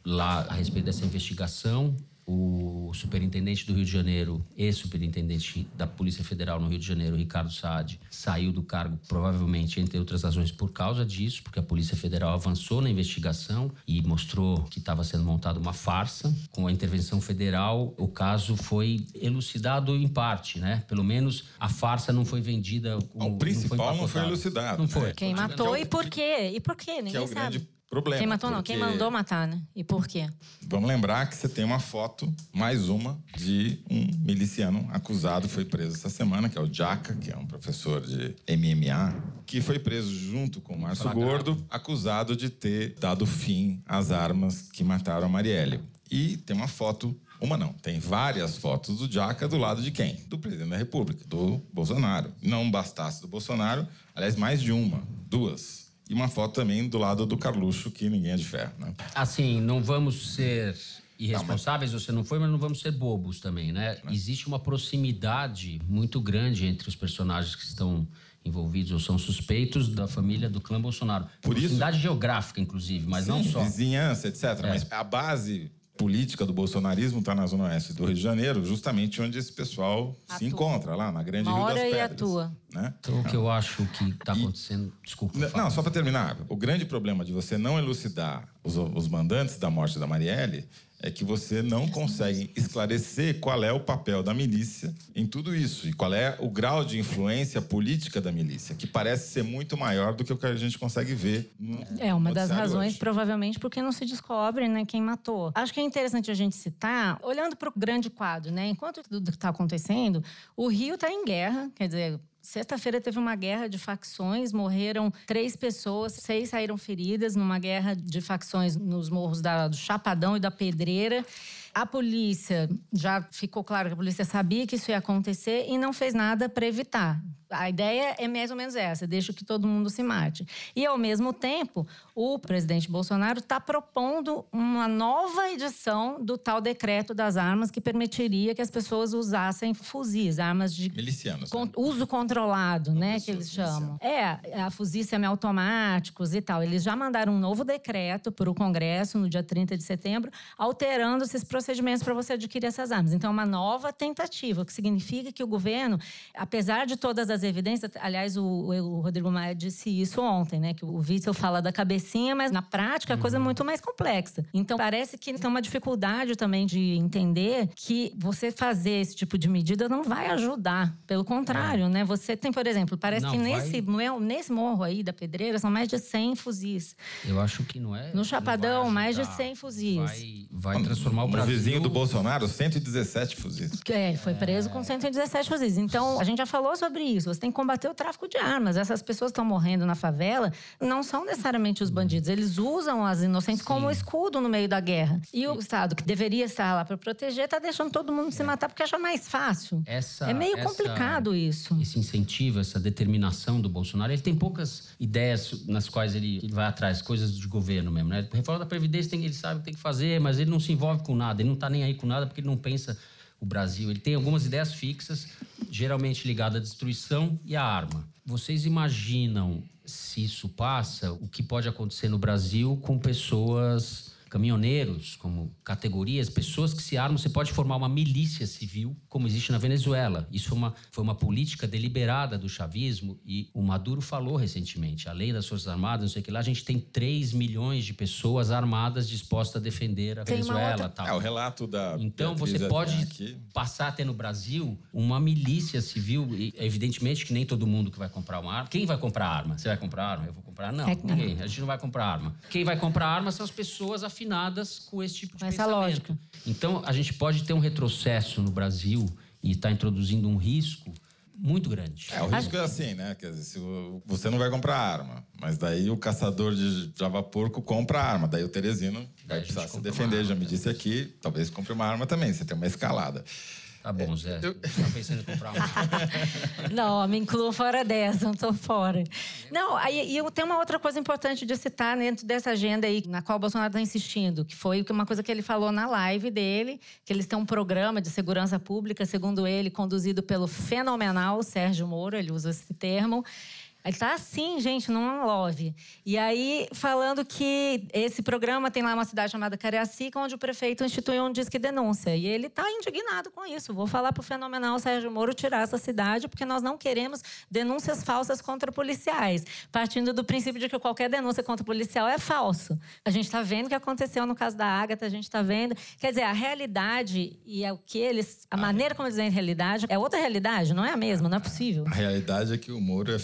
lá a respeito dessa investigação o superintendente do Rio de Janeiro, ex-superintendente da Polícia Federal no Rio de Janeiro, Ricardo Saad, saiu do cargo provavelmente, entre outras razões, por causa disso, porque a Polícia Federal avançou na investigação e mostrou que estava sendo montada uma farsa. Com a intervenção federal, o caso foi elucidado em parte, né? Pelo menos a farsa não foi vendida. Como, o principal não foi, não foi elucidado. Não foi. Quem matou e por quê? E por quê? Ninguém que é o sabe. Grande problema. Quem matou não, quem mandou matar, né? E por quê? Vamos lembrar que você tem uma foto, mais uma, de um miliciano acusado, foi preso essa semana, que é o Jaca, que é um professor de MMA, que foi preso junto com o Márcio Gordo, acusado de ter dado fim às armas que mataram a Marielle. E tem uma foto uma não, tem várias fotos do Jaca do lado de quem? Do presidente da República, do Bolsonaro. Não bastasse do Bolsonaro, aliás, mais de uma, duas e uma foto também do lado do Carluxo, que ninguém é de ferro, né? Assim, não vamos ser irresponsáveis, não, mas... você não foi, mas não vamos ser bobos também, né? Não. Existe uma proximidade muito grande entre os personagens que estão envolvidos ou são suspeitos da família do clã Bolsonaro. Por proximidade isso... geográfica, inclusive, mas Sim, não só. vizinhança, etc. É. Mas a base política do bolsonarismo está na zona oeste do Rio de Janeiro, justamente onde esse pessoal atua. se encontra, lá na Grande Mora Rio das Pedras. E atua. Né? Então, o que eu acho que está acontecendo... E... Desculpa. Não, não só para terminar. O grande problema de você não elucidar os, os mandantes da morte da Marielle é que você não consegue esclarecer qual é o papel da milícia em tudo isso e qual é o grau de influência política da milícia, que parece ser muito maior do que o que a gente consegue ver. É uma das razões, hoje. provavelmente, porque não se descobre né, quem matou. Acho que é interessante a gente citar, olhando para o grande quadro, né? Enquanto tudo está acontecendo, o Rio está em guerra, quer dizer, Sexta-feira teve uma guerra de facções, morreram três pessoas, seis saíram feridas numa guerra de facções nos morros da, do Chapadão e da Pedreira. A polícia, já ficou claro que a polícia sabia que isso ia acontecer e não fez nada para evitar. A ideia é mais ou menos essa: deixa que todo mundo se mate. E, ao mesmo tempo, o presidente Bolsonaro está propondo uma nova edição do tal decreto das armas que permitiria que as pessoas usassem fuzis, armas de Milicianos. con- né? uso controlado, né, que eles chamam. É, a fuzis semiautomáticos e tal. Eles já mandaram um novo decreto para o Congresso no dia 30 de setembro, alterando esses procedimentos para você adquirir essas armas. Então, é uma nova tentativa, o que significa que o governo, apesar de todas as evidências, aliás, o, o Rodrigo Maia disse isso ontem, né, que o Witzel fala da cabecinha, mas na prática a coisa é muito mais complexa. Então, parece que tem uma dificuldade também de entender que você fazer esse tipo de medida não vai ajudar. Pelo contrário, né? Você tem, por exemplo, parece Não, que vai- nesse, mo- nesse morro aí da Pedreira são mais de 100 fuzis. Eu acho que não é. No Chapadão, vai mais de ajudar. 100 fuzis. Vai, vai transformar o No Brasil. Vizinho do Bolsonaro, 117 fuzis. É, ele foi preso com 117 fuzis. Então, a gente já falou sobre isso. Você tem que combater o tráfico de armas. Essas pessoas que estão morrendo na favela não são necessariamente os bandidos. Eles usam as inocentes como escudo no meio da guerra. E o Estado, que deveria estar lá para proteger, está deixando todo mundo se matar porque acha mais fácil. Essa, é meio essa- complicado isso. Esse incentivo, essa determinação do Bolsonaro, ele tem poucas ideias nas quais ele, ele vai atrás, coisas de governo mesmo, né? Reforma da Previdência, tem, ele sabe o que tem que fazer, mas ele não se envolve com nada, ele não está nem aí com nada porque ele não pensa o Brasil. Ele tem algumas ideias fixas, geralmente ligadas à destruição e à arma. Vocês imaginam, se isso passa, o que pode acontecer no Brasil com pessoas caminhoneiros, como categorias, pessoas que se armam, você pode formar uma milícia civil, como existe na Venezuela. Isso foi uma, foi uma política deliberada do chavismo e o Maduro falou recentemente, a lei das Forças Armadas, não sei o que lá, a gente tem 3 milhões de pessoas armadas dispostas a defender a Tem Venezuela. outra- Tal. É, o relato da. Então Beatriz você pode aqui. passar a ter no Brasil uma milícia civil. E, evidentemente que nem todo mundo que vai comprar uma arma. Quem vai comprar arma? Você vai comprar arma? Eu vou comprar? Não, É, ninguém. A gente não vai comprar arma. Quem vai comprar arma são as pessoas afinadas com esse tipo de essa pensamento. lógica. Então a gente pode ter um retrocesso no Brasil e está introduzindo um risco muito grande. É, o risco é assim, né? Quer dizer, se você não vai comprar arma, mas daí o caçador de Java Porco compra arma, daí o Teresino Daí vai precisar se defender. arma, Já me né? disse aqui, talvez compre uma arma também, você tem uma escalada. Tá bom, Zé. Você tá pensando em comprar uma. Não, me incluo fora dessa, não tô fora. Não, aí e eu tenho uma outra coisa importante de citar dentro dessa agenda aí, na qual o Bolsonaro está insistindo, que foi uma coisa que ele falou na live dele, que eles têm um programa de segurança pública, segundo ele, conduzido pelo fenomenal Sérgio Moro, ele usa esse termo. Ele tá assim, gente, num love. E aí, falando que esse programa tem lá uma cidade chamada Cariacica, onde o prefeito instituiu um disque denúncia. E ele tá indignado com isso. Vou falar pro fenomenal Sérgio Moro tirar essa cidade, porque nós não queremos denúncias falsas contra policiais. Partindo do princípio de que qualquer denúncia contra policial é falso. A gente está vendo o que aconteceu no caso da Ágata, a gente está vendo. Quer dizer, a realidade e é o que eles. A maneira como eles veem realidade é outra realidade, não é a mesma, não é possível. A realidade é que o Moro é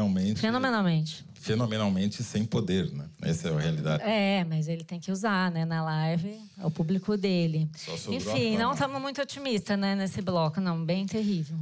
fenomenalmente. Fenomenalmente. Fenomenalmente sem poder, né? Essa é a realidade. É, mas ele tem que usar, né, na live, é o público dele. Só Enfim, não estamos muito otimistas, né, nesse bloco, não, bem terrível.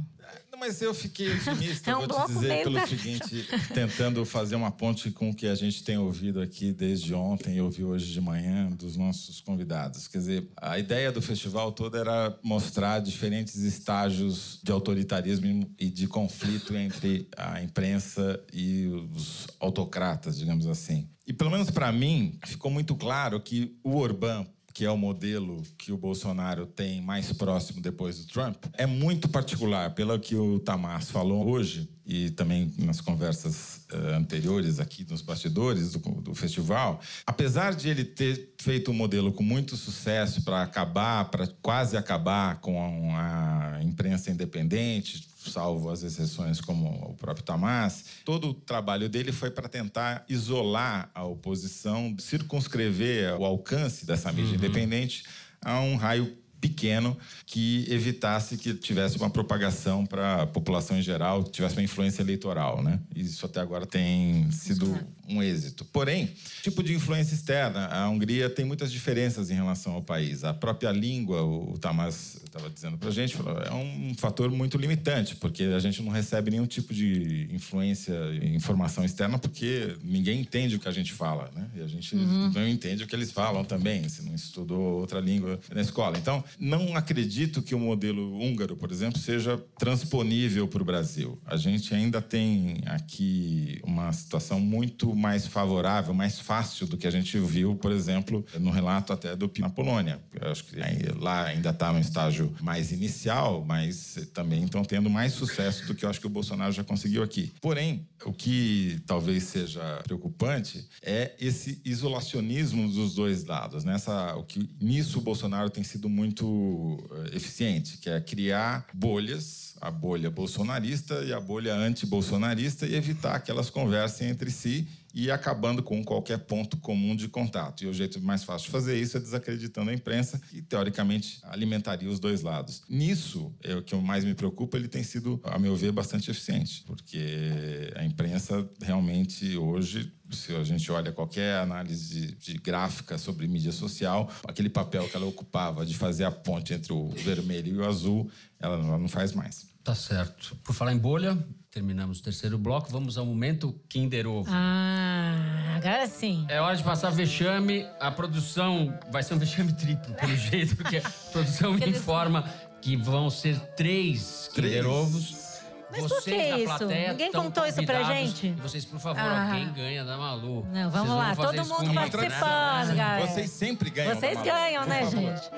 Mas eu fiquei otimista, É um vou te dizer pelo da- seguinte, tentando fazer uma ponte com o que a gente tem ouvido aqui desde ontem e ouviu hoje de manhã dos nossos convidados. Quer dizer, a ideia do festival todo era mostrar diferentes estágios de autoritarismo e de conflito entre a imprensa e os autocratas, digamos assim. E pelo menos para mim, ficou muito claro que o Orbán que é o modelo que o Bolsonaro tem mais próximo depois do Trump, é muito particular, pelo que o Tamás falou hoje e também nas conversas eh, anteriores aqui nos bastidores do, do festival. Apesar de ele ter feito um modelo com muito sucesso para acabar, para quase acabar com a imprensa independente, salvo as exceções como o próprio Tamás, todo o trabalho dele foi para tentar isolar a oposição, circunscrever o alcance dessa mídia independente a um raio pequeno que evitasse que tivesse uma propagação para a população em geral, tivesse uma influência eleitoral, né? Isso até agora tem sido um êxito. Porém, tipo de influência externa, a Hungria tem muitas diferenças em relação ao país. A própria língua, o Tamás estava dizendo para a gente, é um fator muito limitante, porque a gente não recebe nenhum tipo de influência, informação externa, porque ninguém entende o que a gente fala, né? E a gente uhum. não entende o que eles falam também, se não estudou outra língua na escola. Então, não acredito que o modelo húngaro, por exemplo, seja transponível para o Brasil. A gente ainda tem aqui uma situação muito mais favorável, mais fácil do que a gente viu, por exemplo, no relato até do na Polônia. Eu acho que lá ainda está no estágio mais inicial, mas também estão tendo mais sucesso do que eu acho que o Bolsonaro já conseguiu aqui. Porém, o que talvez seja preocupante é esse isolacionismo dos dois lados. Nessa, o que nisso o Bolsonaro tem sido muito eh, eficiente, que é criar bolhas, a bolha bolsonarista e a bolha anti-bolsonarista e evitar que elas conversem entre si e acabando com qualquer ponto comum de contato. E o jeito mais fácil de fazer isso é desacreditando a imprensa, que teoricamente alimentaria os dois lados. Nisso, é o que mais me preocupa, ele tem sido, a meu ver, bastante eficiente, porque a imprensa realmente hoje se a gente olha qualquer análise de, gráfica sobre mídia social, aquele papel que ela ocupava de fazer a ponte entre o vermelho e o azul, ela não faz mais. Tá certo. Por falar em bolha, terminamos o terceiro bloco. Vamos ao momento Kinder Ovo. Ah, agora sim. É hora de passar vexame. A produção vai ser um vexame triplo, pelo jeito, porque a produção me informa que vão ser três Kinder Ovos. Mas vocês por que isso? Ninguém contou isso pra gente? Vocês, por favor, ah. alguém ganha da Malu. Não, vamos lá, todo mundo participando, galera. Vocês sempre ganham. Vocês ganham, né, gente?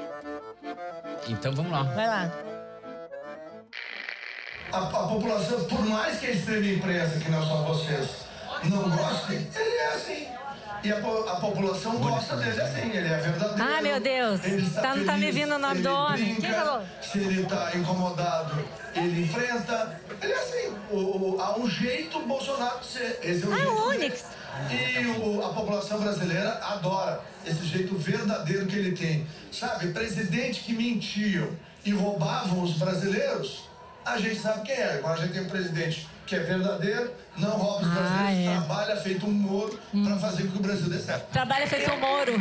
Então vamos lá. Vai lá a, a população, por mais que eles tenham imprensa, que não são vocês, não gostem, ele é assim. E a, a, população gosta dele assim, ele é verdadeiro. Ah, meu Deus. Ele está tá, não tá me vindo o nome do homem. Brinca, Quem falou? Se ele está incomodado, ele enfrenta. Ele é assim. O, o, há um jeito Bolsonaro de ser. Esse é o ah, jeito o Onix. E o, a população brasileira adora esse jeito verdadeiro que ele tem. Sabe, presidente que mentiam e roubavam os brasileiros a gente sabe quem é. Agora a gente tem um presidente que é verdadeiro, não rouba os ah, brasileiros, é. trabalha feito um Moro hum. para fazer com que o Brasil dê certo. Trabalha feito um Moro.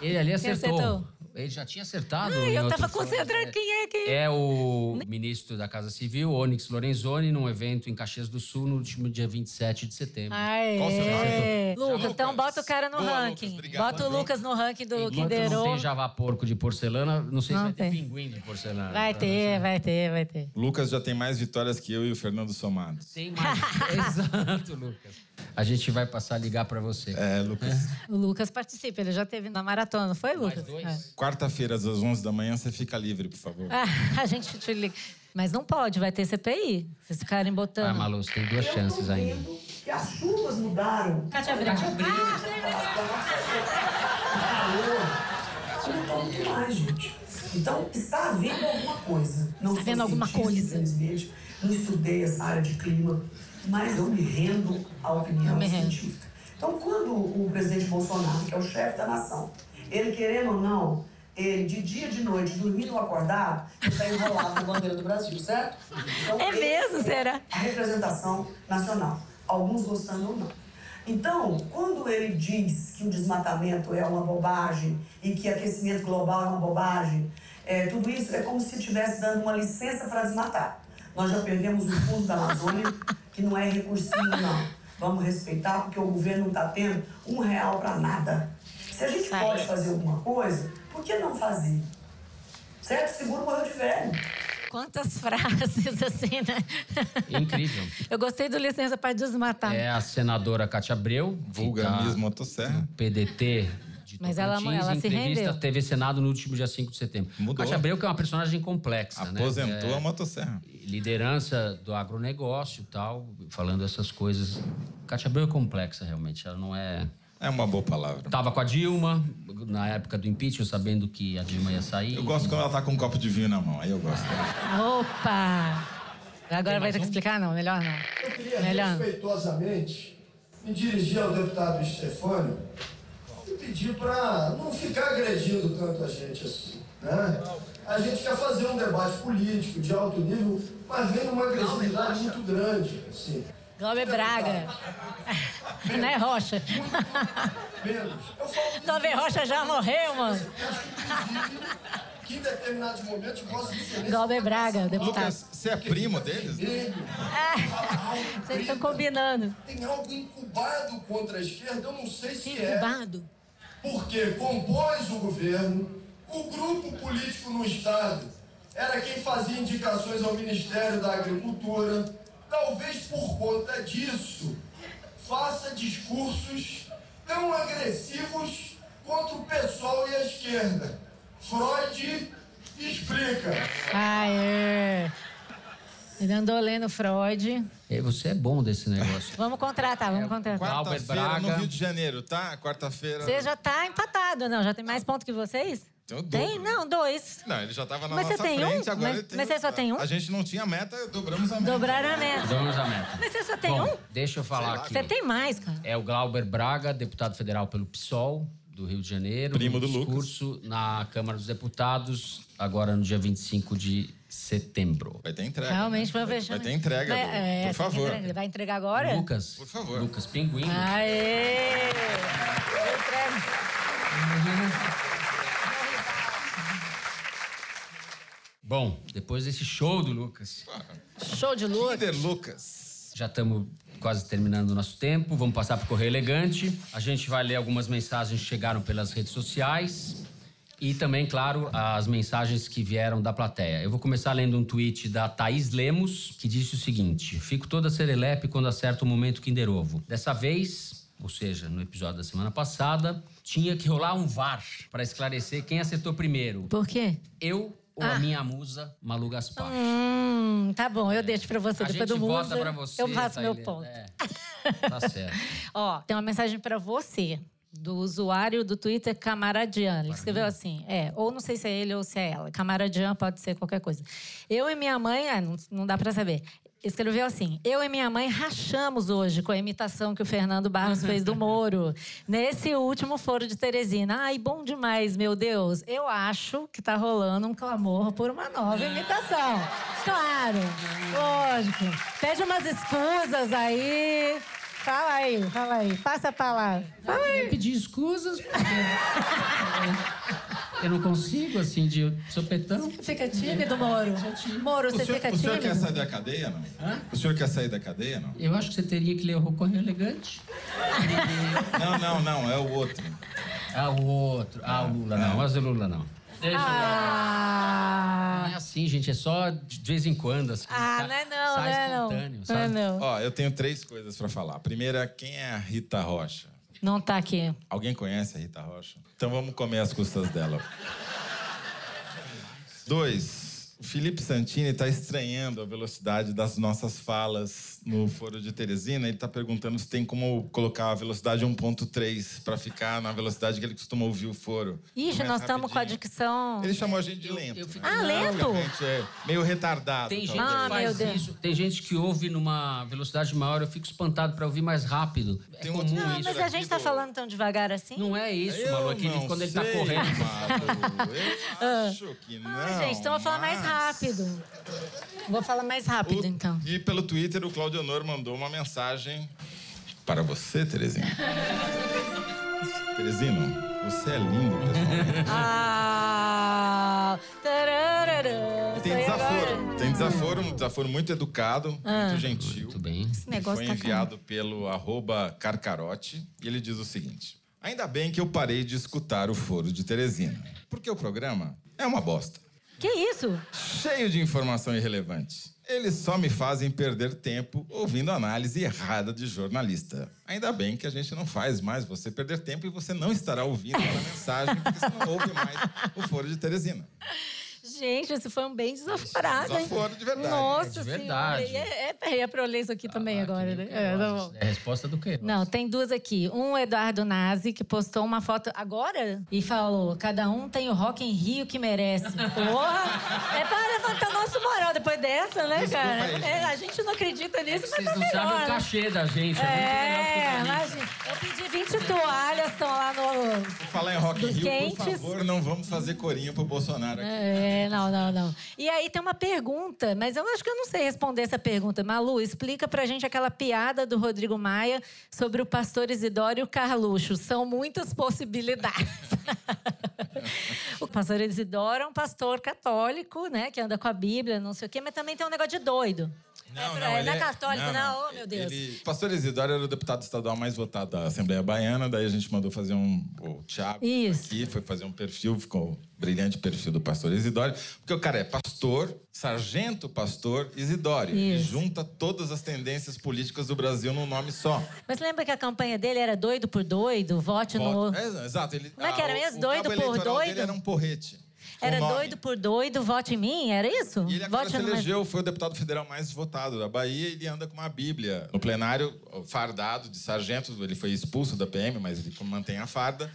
Ele ali acertou. acertou. Ele já tinha acertado. Ah, eu estava concentrando quem é quem é. o ministro da Casa Civil, Onyx Lorenzoni, num evento em Caxias do Sul no último dia 27 de setembro. Aê. Qual o seu? Lucas, então bota o cara no Boa, ranking. Lucas, bota o Lucas no ranking do Kinder Não tem Java porco de porcelana, não sei não se vai tem. ter pinguim de porcelana. Vai ter, vai ter, vai ter. Lucas já tem mais vitórias que eu e o Fernando somados. Tem mais. Exato, Lucas a gente vai passar a ligar para você. É, Lucas. É. O Lucas participa, ele já teve na maratona, não foi, Lucas? É. Quarta-feira, às 11 da manhã, você fica livre, por favor. Ah, a gente te liga. Mas não pode, vai ter CPI. Vocês ficarem botando. Ah, Malu, você tem duas chances ainda. E as chuvas mudaram. Cátia Abreu. Cátia Abreu. Ah, não mais, gente. Então, está havendo alguma coisa. Não está havendo alguma coisa. Infelizmente, não estudei essa área de clima mas eu me rendo à opinião científica. Então, quando o presidente Bolsonaro, que é o chefe da nação, ele querendo ou não, ele de dia, de noite, dormindo ou acordado, está enrolado na bandeira do Brasil, certo? Então, é mesmo, é será? A representação nacional, alguns gostando ou não. Então, quando ele diz que o desmatamento é uma bobagem e que aquecimento global é uma bobagem, é, tudo isso é como se estivesse dando uma licença para desmatar. Nós já perdemos o fundo da Amazônia, que não é recursinho, não. Vamos respeitar, porque o governo não está tendo um real para nada. Se a gente Sai. pode fazer alguma coisa, por que não fazer? Certo? Seguro morreu de velho. Quantas frases assim, né? Incrível. Eu gostei do licença para desmatar. É a senadora Cátia Abreu. Vulga mesmo motosserra. PDT de Mas ela, ela se rendeu. TV Senado no último dia 5 de setembro. Mudou. Cátia Abreu, que é uma personagem complexa, né? Aposentou né? a motosserra. Liderança do agronegócio e tal, falando essas coisas. Cátia Abreu é complexa, realmente. Ela não é... É uma boa palavra. Tava com a Dilma, na época do impeachment, sabendo que a Dilma ia sair. Eu gosto quando ela tá com um copo de vinho na mão, aí eu gosto. Opa! Agora vai ter um? que explicar? Não, melhor não. Eu queria melhor. respeitosamente me dirigir ao deputado Stefânio pedir para não ficar agredindo tanto a gente assim, né? A gente quer fazer um debate político de alto nível, mas vem numa agressividade muito grande, assim. Glauber Braga. Não é Rocha. Eu falo Glauber Rocha já morreu, mano. que em determinados momentos possa ser Glauber Braga, deputado. Lucas, você é primo deles? vermelho. É, vocês estão combinando. Tem algo incubado contra a esquerda, eu não sei se é. Incubado. porque compôs o governo, o grupo político no Estado era quem fazia indicações ao Ministério da Agricultura. Talvez por conta disso, faça discursos tão agressivos contra o pessoal e a esquerda. Freud explica. Aê. Ele andou lendo Freud. E você é bom desse negócio. Vamos contratar, vamos contratar. Glauber Quarta-feira no. Rio de Janeiro, tá? Quarta-feira. Você já tá empatado, não? Já tem mais pontos que vocês? Tem o Tem? dobro. Não, dois. Não, ele já tava na Mas você nossa tem um? frente, agora Mas- ele tem mas você só tem um? A gente não tinha meta, dobramos a meta. Dobraram a meta. Vamos à meta. Mas você só tem Bom, um? deixa eu falar aqui. Você tem mais, cara. É o Glauber Braga, deputado federal pelo PSOL do Rio de Janeiro. Primo um do Lucas. discurso na Câmara dos Deputados, agora no dia 25 de setembro. Vai ter entrega. Realmente né? foi vai, vai ter entrega, Vai- é, por tem favor. entrega. Ele vai entregar agora? Lucas, Por favor. Lucas Pinguim. Aê! Eu entrego. Bom, depois desse show do Lucas, Show de luz. Kinder Lucas. já estamos quase terminando o nosso tempo. Vamos passar para o Correio Elegante. A gente vai ler algumas mensagens que chegaram pelas redes sociais. E também, claro, as mensagens que vieram da plateia. Eu vou começar lendo um tweet da Thaís Lemos, que disse o seguinte: Fico toda serelepe quando acerta o momento Kinder Ovo. Dessa vez, ou seja, no episódio da semana passada, tinha que rolar um VAR para esclarecer quem acertou primeiro. Por quê? Eu ou a minha musa, Malu Gaspar. Hum, tá bom, eu deixo pra você. a Depois gente do vota Musa, pra você. eu faço meu Thailene. ponto. É, tá certo. Ó, tem uma mensagem pra você, do usuário do Twitter Camaradian. Ele escreveu assim, é, ou não sei se é ele ou se é ela. Camaradian pode ser qualquer coisa. Eu e minha mãe, é, não, não dá pra saber. Escreveu assim: Eu e minha mãe rachamos hoje com a imitação que o Fernando Barros fez do Moro. Nesse último foro de Teresina. Ai, bom demais, meu Deus. Eu acho que tá rolando um clamor por uma nova imitação. Claro, lógico. Pede umas escusas aí. Fala aí, fala aí. Passa a palavra. Fala aí. Eu pedi escusas porque eu não consigo, assim, de sopetão. Fica tímido, Moro? Moro, você senhor, fica o senhor quer tímido? sair da cadeia, não? O senhor quer sair da cadeia, não? Eu acho que você teria que ler o Correio Elegante. Não, não, não, é o outro. Ah, o outro. Ah, o Lula não. Mas o Lula não. Deixa eu- Não Ah, é assim, gente. É só de vez em quando. Assim, ah não é não, sai não é não. espontâneo, Não é sabe? não. Ó, eu tenho três coisas pra falar. A primeira, quem é a Rita Rocha? Não tá aqui. Alguém conhece a Rita Rocha? Então vamos comer as custas dela. Dois, Felipe Santini está estranhando a velocidade das nossas falas no Foro de Teresina. Ele está perguntando se tem como colocar a velocidade 1.3 para ficar na velocidade que ele costuma ouvir o foro. Ixi, nós estamos com a dicção. Ele chamou a gente de lento. eu fico- né? Ah, lento? Gente é meio retardado. Tem gente talvez. Ah, que faz meu Deus. isso. Tem gente que ouve numa velocidade maior. Eu fico espantado para ouvir mais rápido. É Tem um comum Ah, isso. mas a gente tá do- falando tão devagar assim? Não é isso, Eu Malu. É que ele- não quando ele tá sei, correndo. Malu. Eu acho que não. Ah, gente, então eu vou falar mais rápido. Vou falar mais rápido, O- então. E pelo Twitter, o Claudio Honor mandou uma mensagem para você, Terezinha. Teresino, você é lindo, pessoalmente. Ah! tararara, Tem desaforo. agora? Tem desaforo, um desaforo muito educado, Ah. muito gentil. Muito bem. Esse negócio foi tá enviado pelo arroba Carcarote e ele diz o seguinte: Ainda bem que eu parei de escutar o foro de Teresina, porque o programa é uma bosta. Que isso? cheio de informação irrelevante. Eles só me fazem perder tempo ouvindo análise errada de jornalista. Ainda bem que a gente não faz mais você perder tempo e você não estará ouvindo a mensagem, porque você não ouve mais o Foro de Teresina. Gente, esse foi um bem desaforado, hein? Desaforo de verdade. Nossa É de verdade. senhora. É, é, é pra eu ler isso aqui também agora, né? É, tá bom. É a resposta do quê? Não, tem duas aqui. Um Eduardo Nazi, que postou uma foto agora e falou: cada um tem o Rock em Rio que merece. Porra! É pra levantar o nosso moral depois dessa, né, Desculpa cara? aí, É, a gente não acredita nisso, mas Vocês tá não melhor. sabem o né? cachê da gente. É, É, o imagina. Eu pedi 20 toalhas, estão lá no. Falar em Rock Dos Rio, quentes. por favor, não vamos fazer corinho pro Bolsonaro aqui. É, não, não, não. E aí tem uma pergunta, mas eu acho que eu não sei responder essa pergunta. Malu, explica pra gente aquela piada do Rodrigo Maia sobre o pastor Isidoro e o Carluxo. São muitas possibilidades. o pastor Isidoro é um pastor católico, né? Que anda com a Bíblia, não sei o quê, mas também tem um negócio de doido. é, pra- é, ele não é católico, não, oh, meu Deus. Ele, o pastor Isidoro era o deputado estadual mais votado da Assembleia Baiana, daí a gente mandou fazer um. O Thiago Isso. aqui foi fazer um perfil, ficou brilhante perfil do pastor Isidoro, porque o cara é pastor, sargento pastor Isidoro. Ele Isso. junta todas as tendências políticas do Brasil num nome só. Mas lembra que a campanha dele era doido por doido? Vote no. Voto- é, exato. Ele, Como é que era o- mesmo? Doido por doido? Dele era um porrete. Era nome. doido por doido, vote em mim? Era isso? E ele agora vote se no- elegeu, foi o deputado federal mais votado da Bahia e ele anda com uma bíblia. No plenário, fardado de sargento, ele foi expulso da PM, mas ele mantém a farda,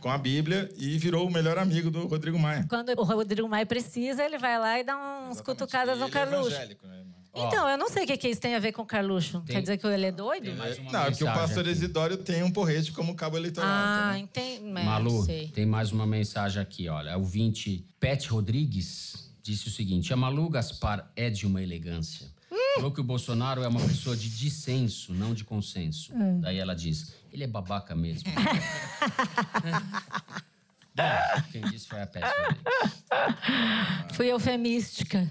com a bíblia e virou o melhor amigo do Rodrigo Maia. Quando o Rodrigo Maia precisa, ele vai lá e dá uns Exatamente. cutucadas no é Carluxo. né? Então, eu não sei o que, que isso tem a ver com o Carluxo. Tem- Quer dizer que ele é doido? Tem mais uma Não, é porque o pastor. Isidório tem um porrete como cabo eleitoral. Ah, entendi. É, Malu, tem mais uma mensagem aqui, olha. O 20 Pet Rodrigues disse o seguinte: a Malu Gaspar é de uma elegância. Falou que o Bolsonaro é uma pessoa de dissenso, não de consenso. Hum. Daí ela diz: ele é babaca mesmo. Bom, quem disse foi a Pet Rodrigues. Fui eufemística.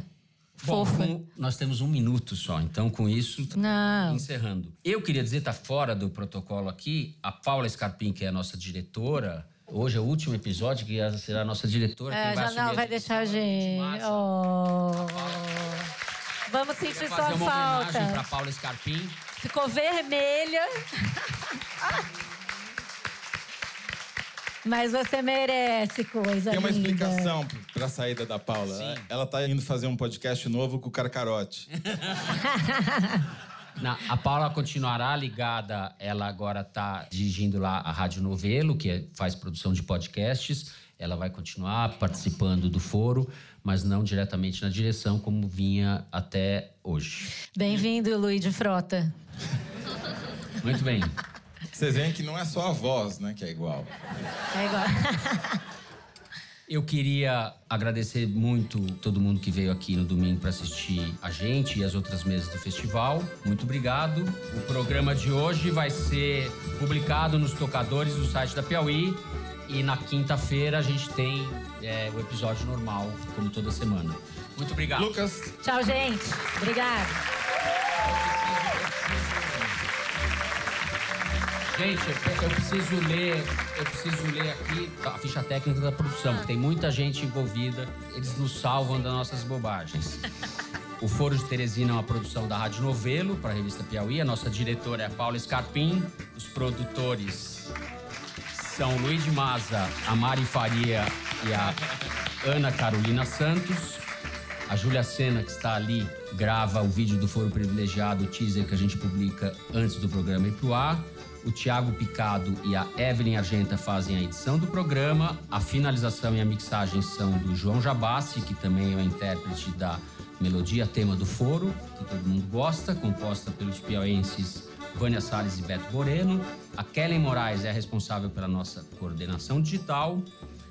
Bom, Fofa. com- nós temos um minuto só, então com isso, Não. encerrando. Eu queria dizer, tá fora do protocolo aqui, a Paula Scarpim, que é a nossa diretora. Hoje é o último episódio, que ela será a nossa diretora. É, vai já não a vai direção deixar a gente. Oh. Vamos sentir fazer sua uma homenagem para falta. Paula Scarpim. Ficou vermelha. Mas você merece coisa Tem uma linda. explicação para a saída da Paula. Ela tá indo fazer um podcast novo com o Carcarote. Na- a Paula continuará ligada, ela agora está dirigindo lá a Rádio Novelo, que é- faz produção de podcasts. Ela vai continuar participando do foro, mas não diretamente na direção, como vinha até hoje. Bem-vindo, Luiz de Frota. Muito bem. Vocês veem que não é só a voz, né, que é igual. É igual. Eu queria agradecer muito todo mundo que veio aqui no domingo para assistir a gente e as outras mesas do festival. Muito obrigado. O programa de hoje vai ser publicado nos tocadores do site da Piauí. E na quinta-feira a gente tem é, o episódio normal, como toda semana. Muito obrigado. Lucas, Tchau, gente. Obrigada. Gente, eu, eu preciso ler, eu preciso ler aqui a ficha técnica da produção, tem muita gente envolvida, eles nos salvam das nossas bobagens. O Foro de Teresina é uma produção da Rádio Novelo para a revista Piauí. A nossa diretora é a Paula Scarpim. Os produtores são Luiz de Maza, a Mari Faria e a Ana Carolina Santos. A Júlia Sena, que está ali, grava o vídeo do Foro Privilegiado, o teaser que a gente publica antes do programa ir pro ar. O Tiago Picado e a Evelyn Argenta fazem a edição do programa. A finalização e a mixagem são do João Jabassi, que também é o intérprete da melodia tema do Foro, que todo mundo gosta, composta pelos piauenses Vânia Salles e Beto Moreno. A Kellen Moraes é responsável pela nossa coordenação digital.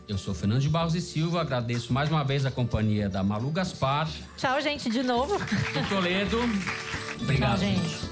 Eu sou Fernando de Barros e Silva, agradeço mais uma vez a companhia da Malu Gaspar, Tchau, gente, de novo. do Toledo. Obrigado, Tchau, gente. gente.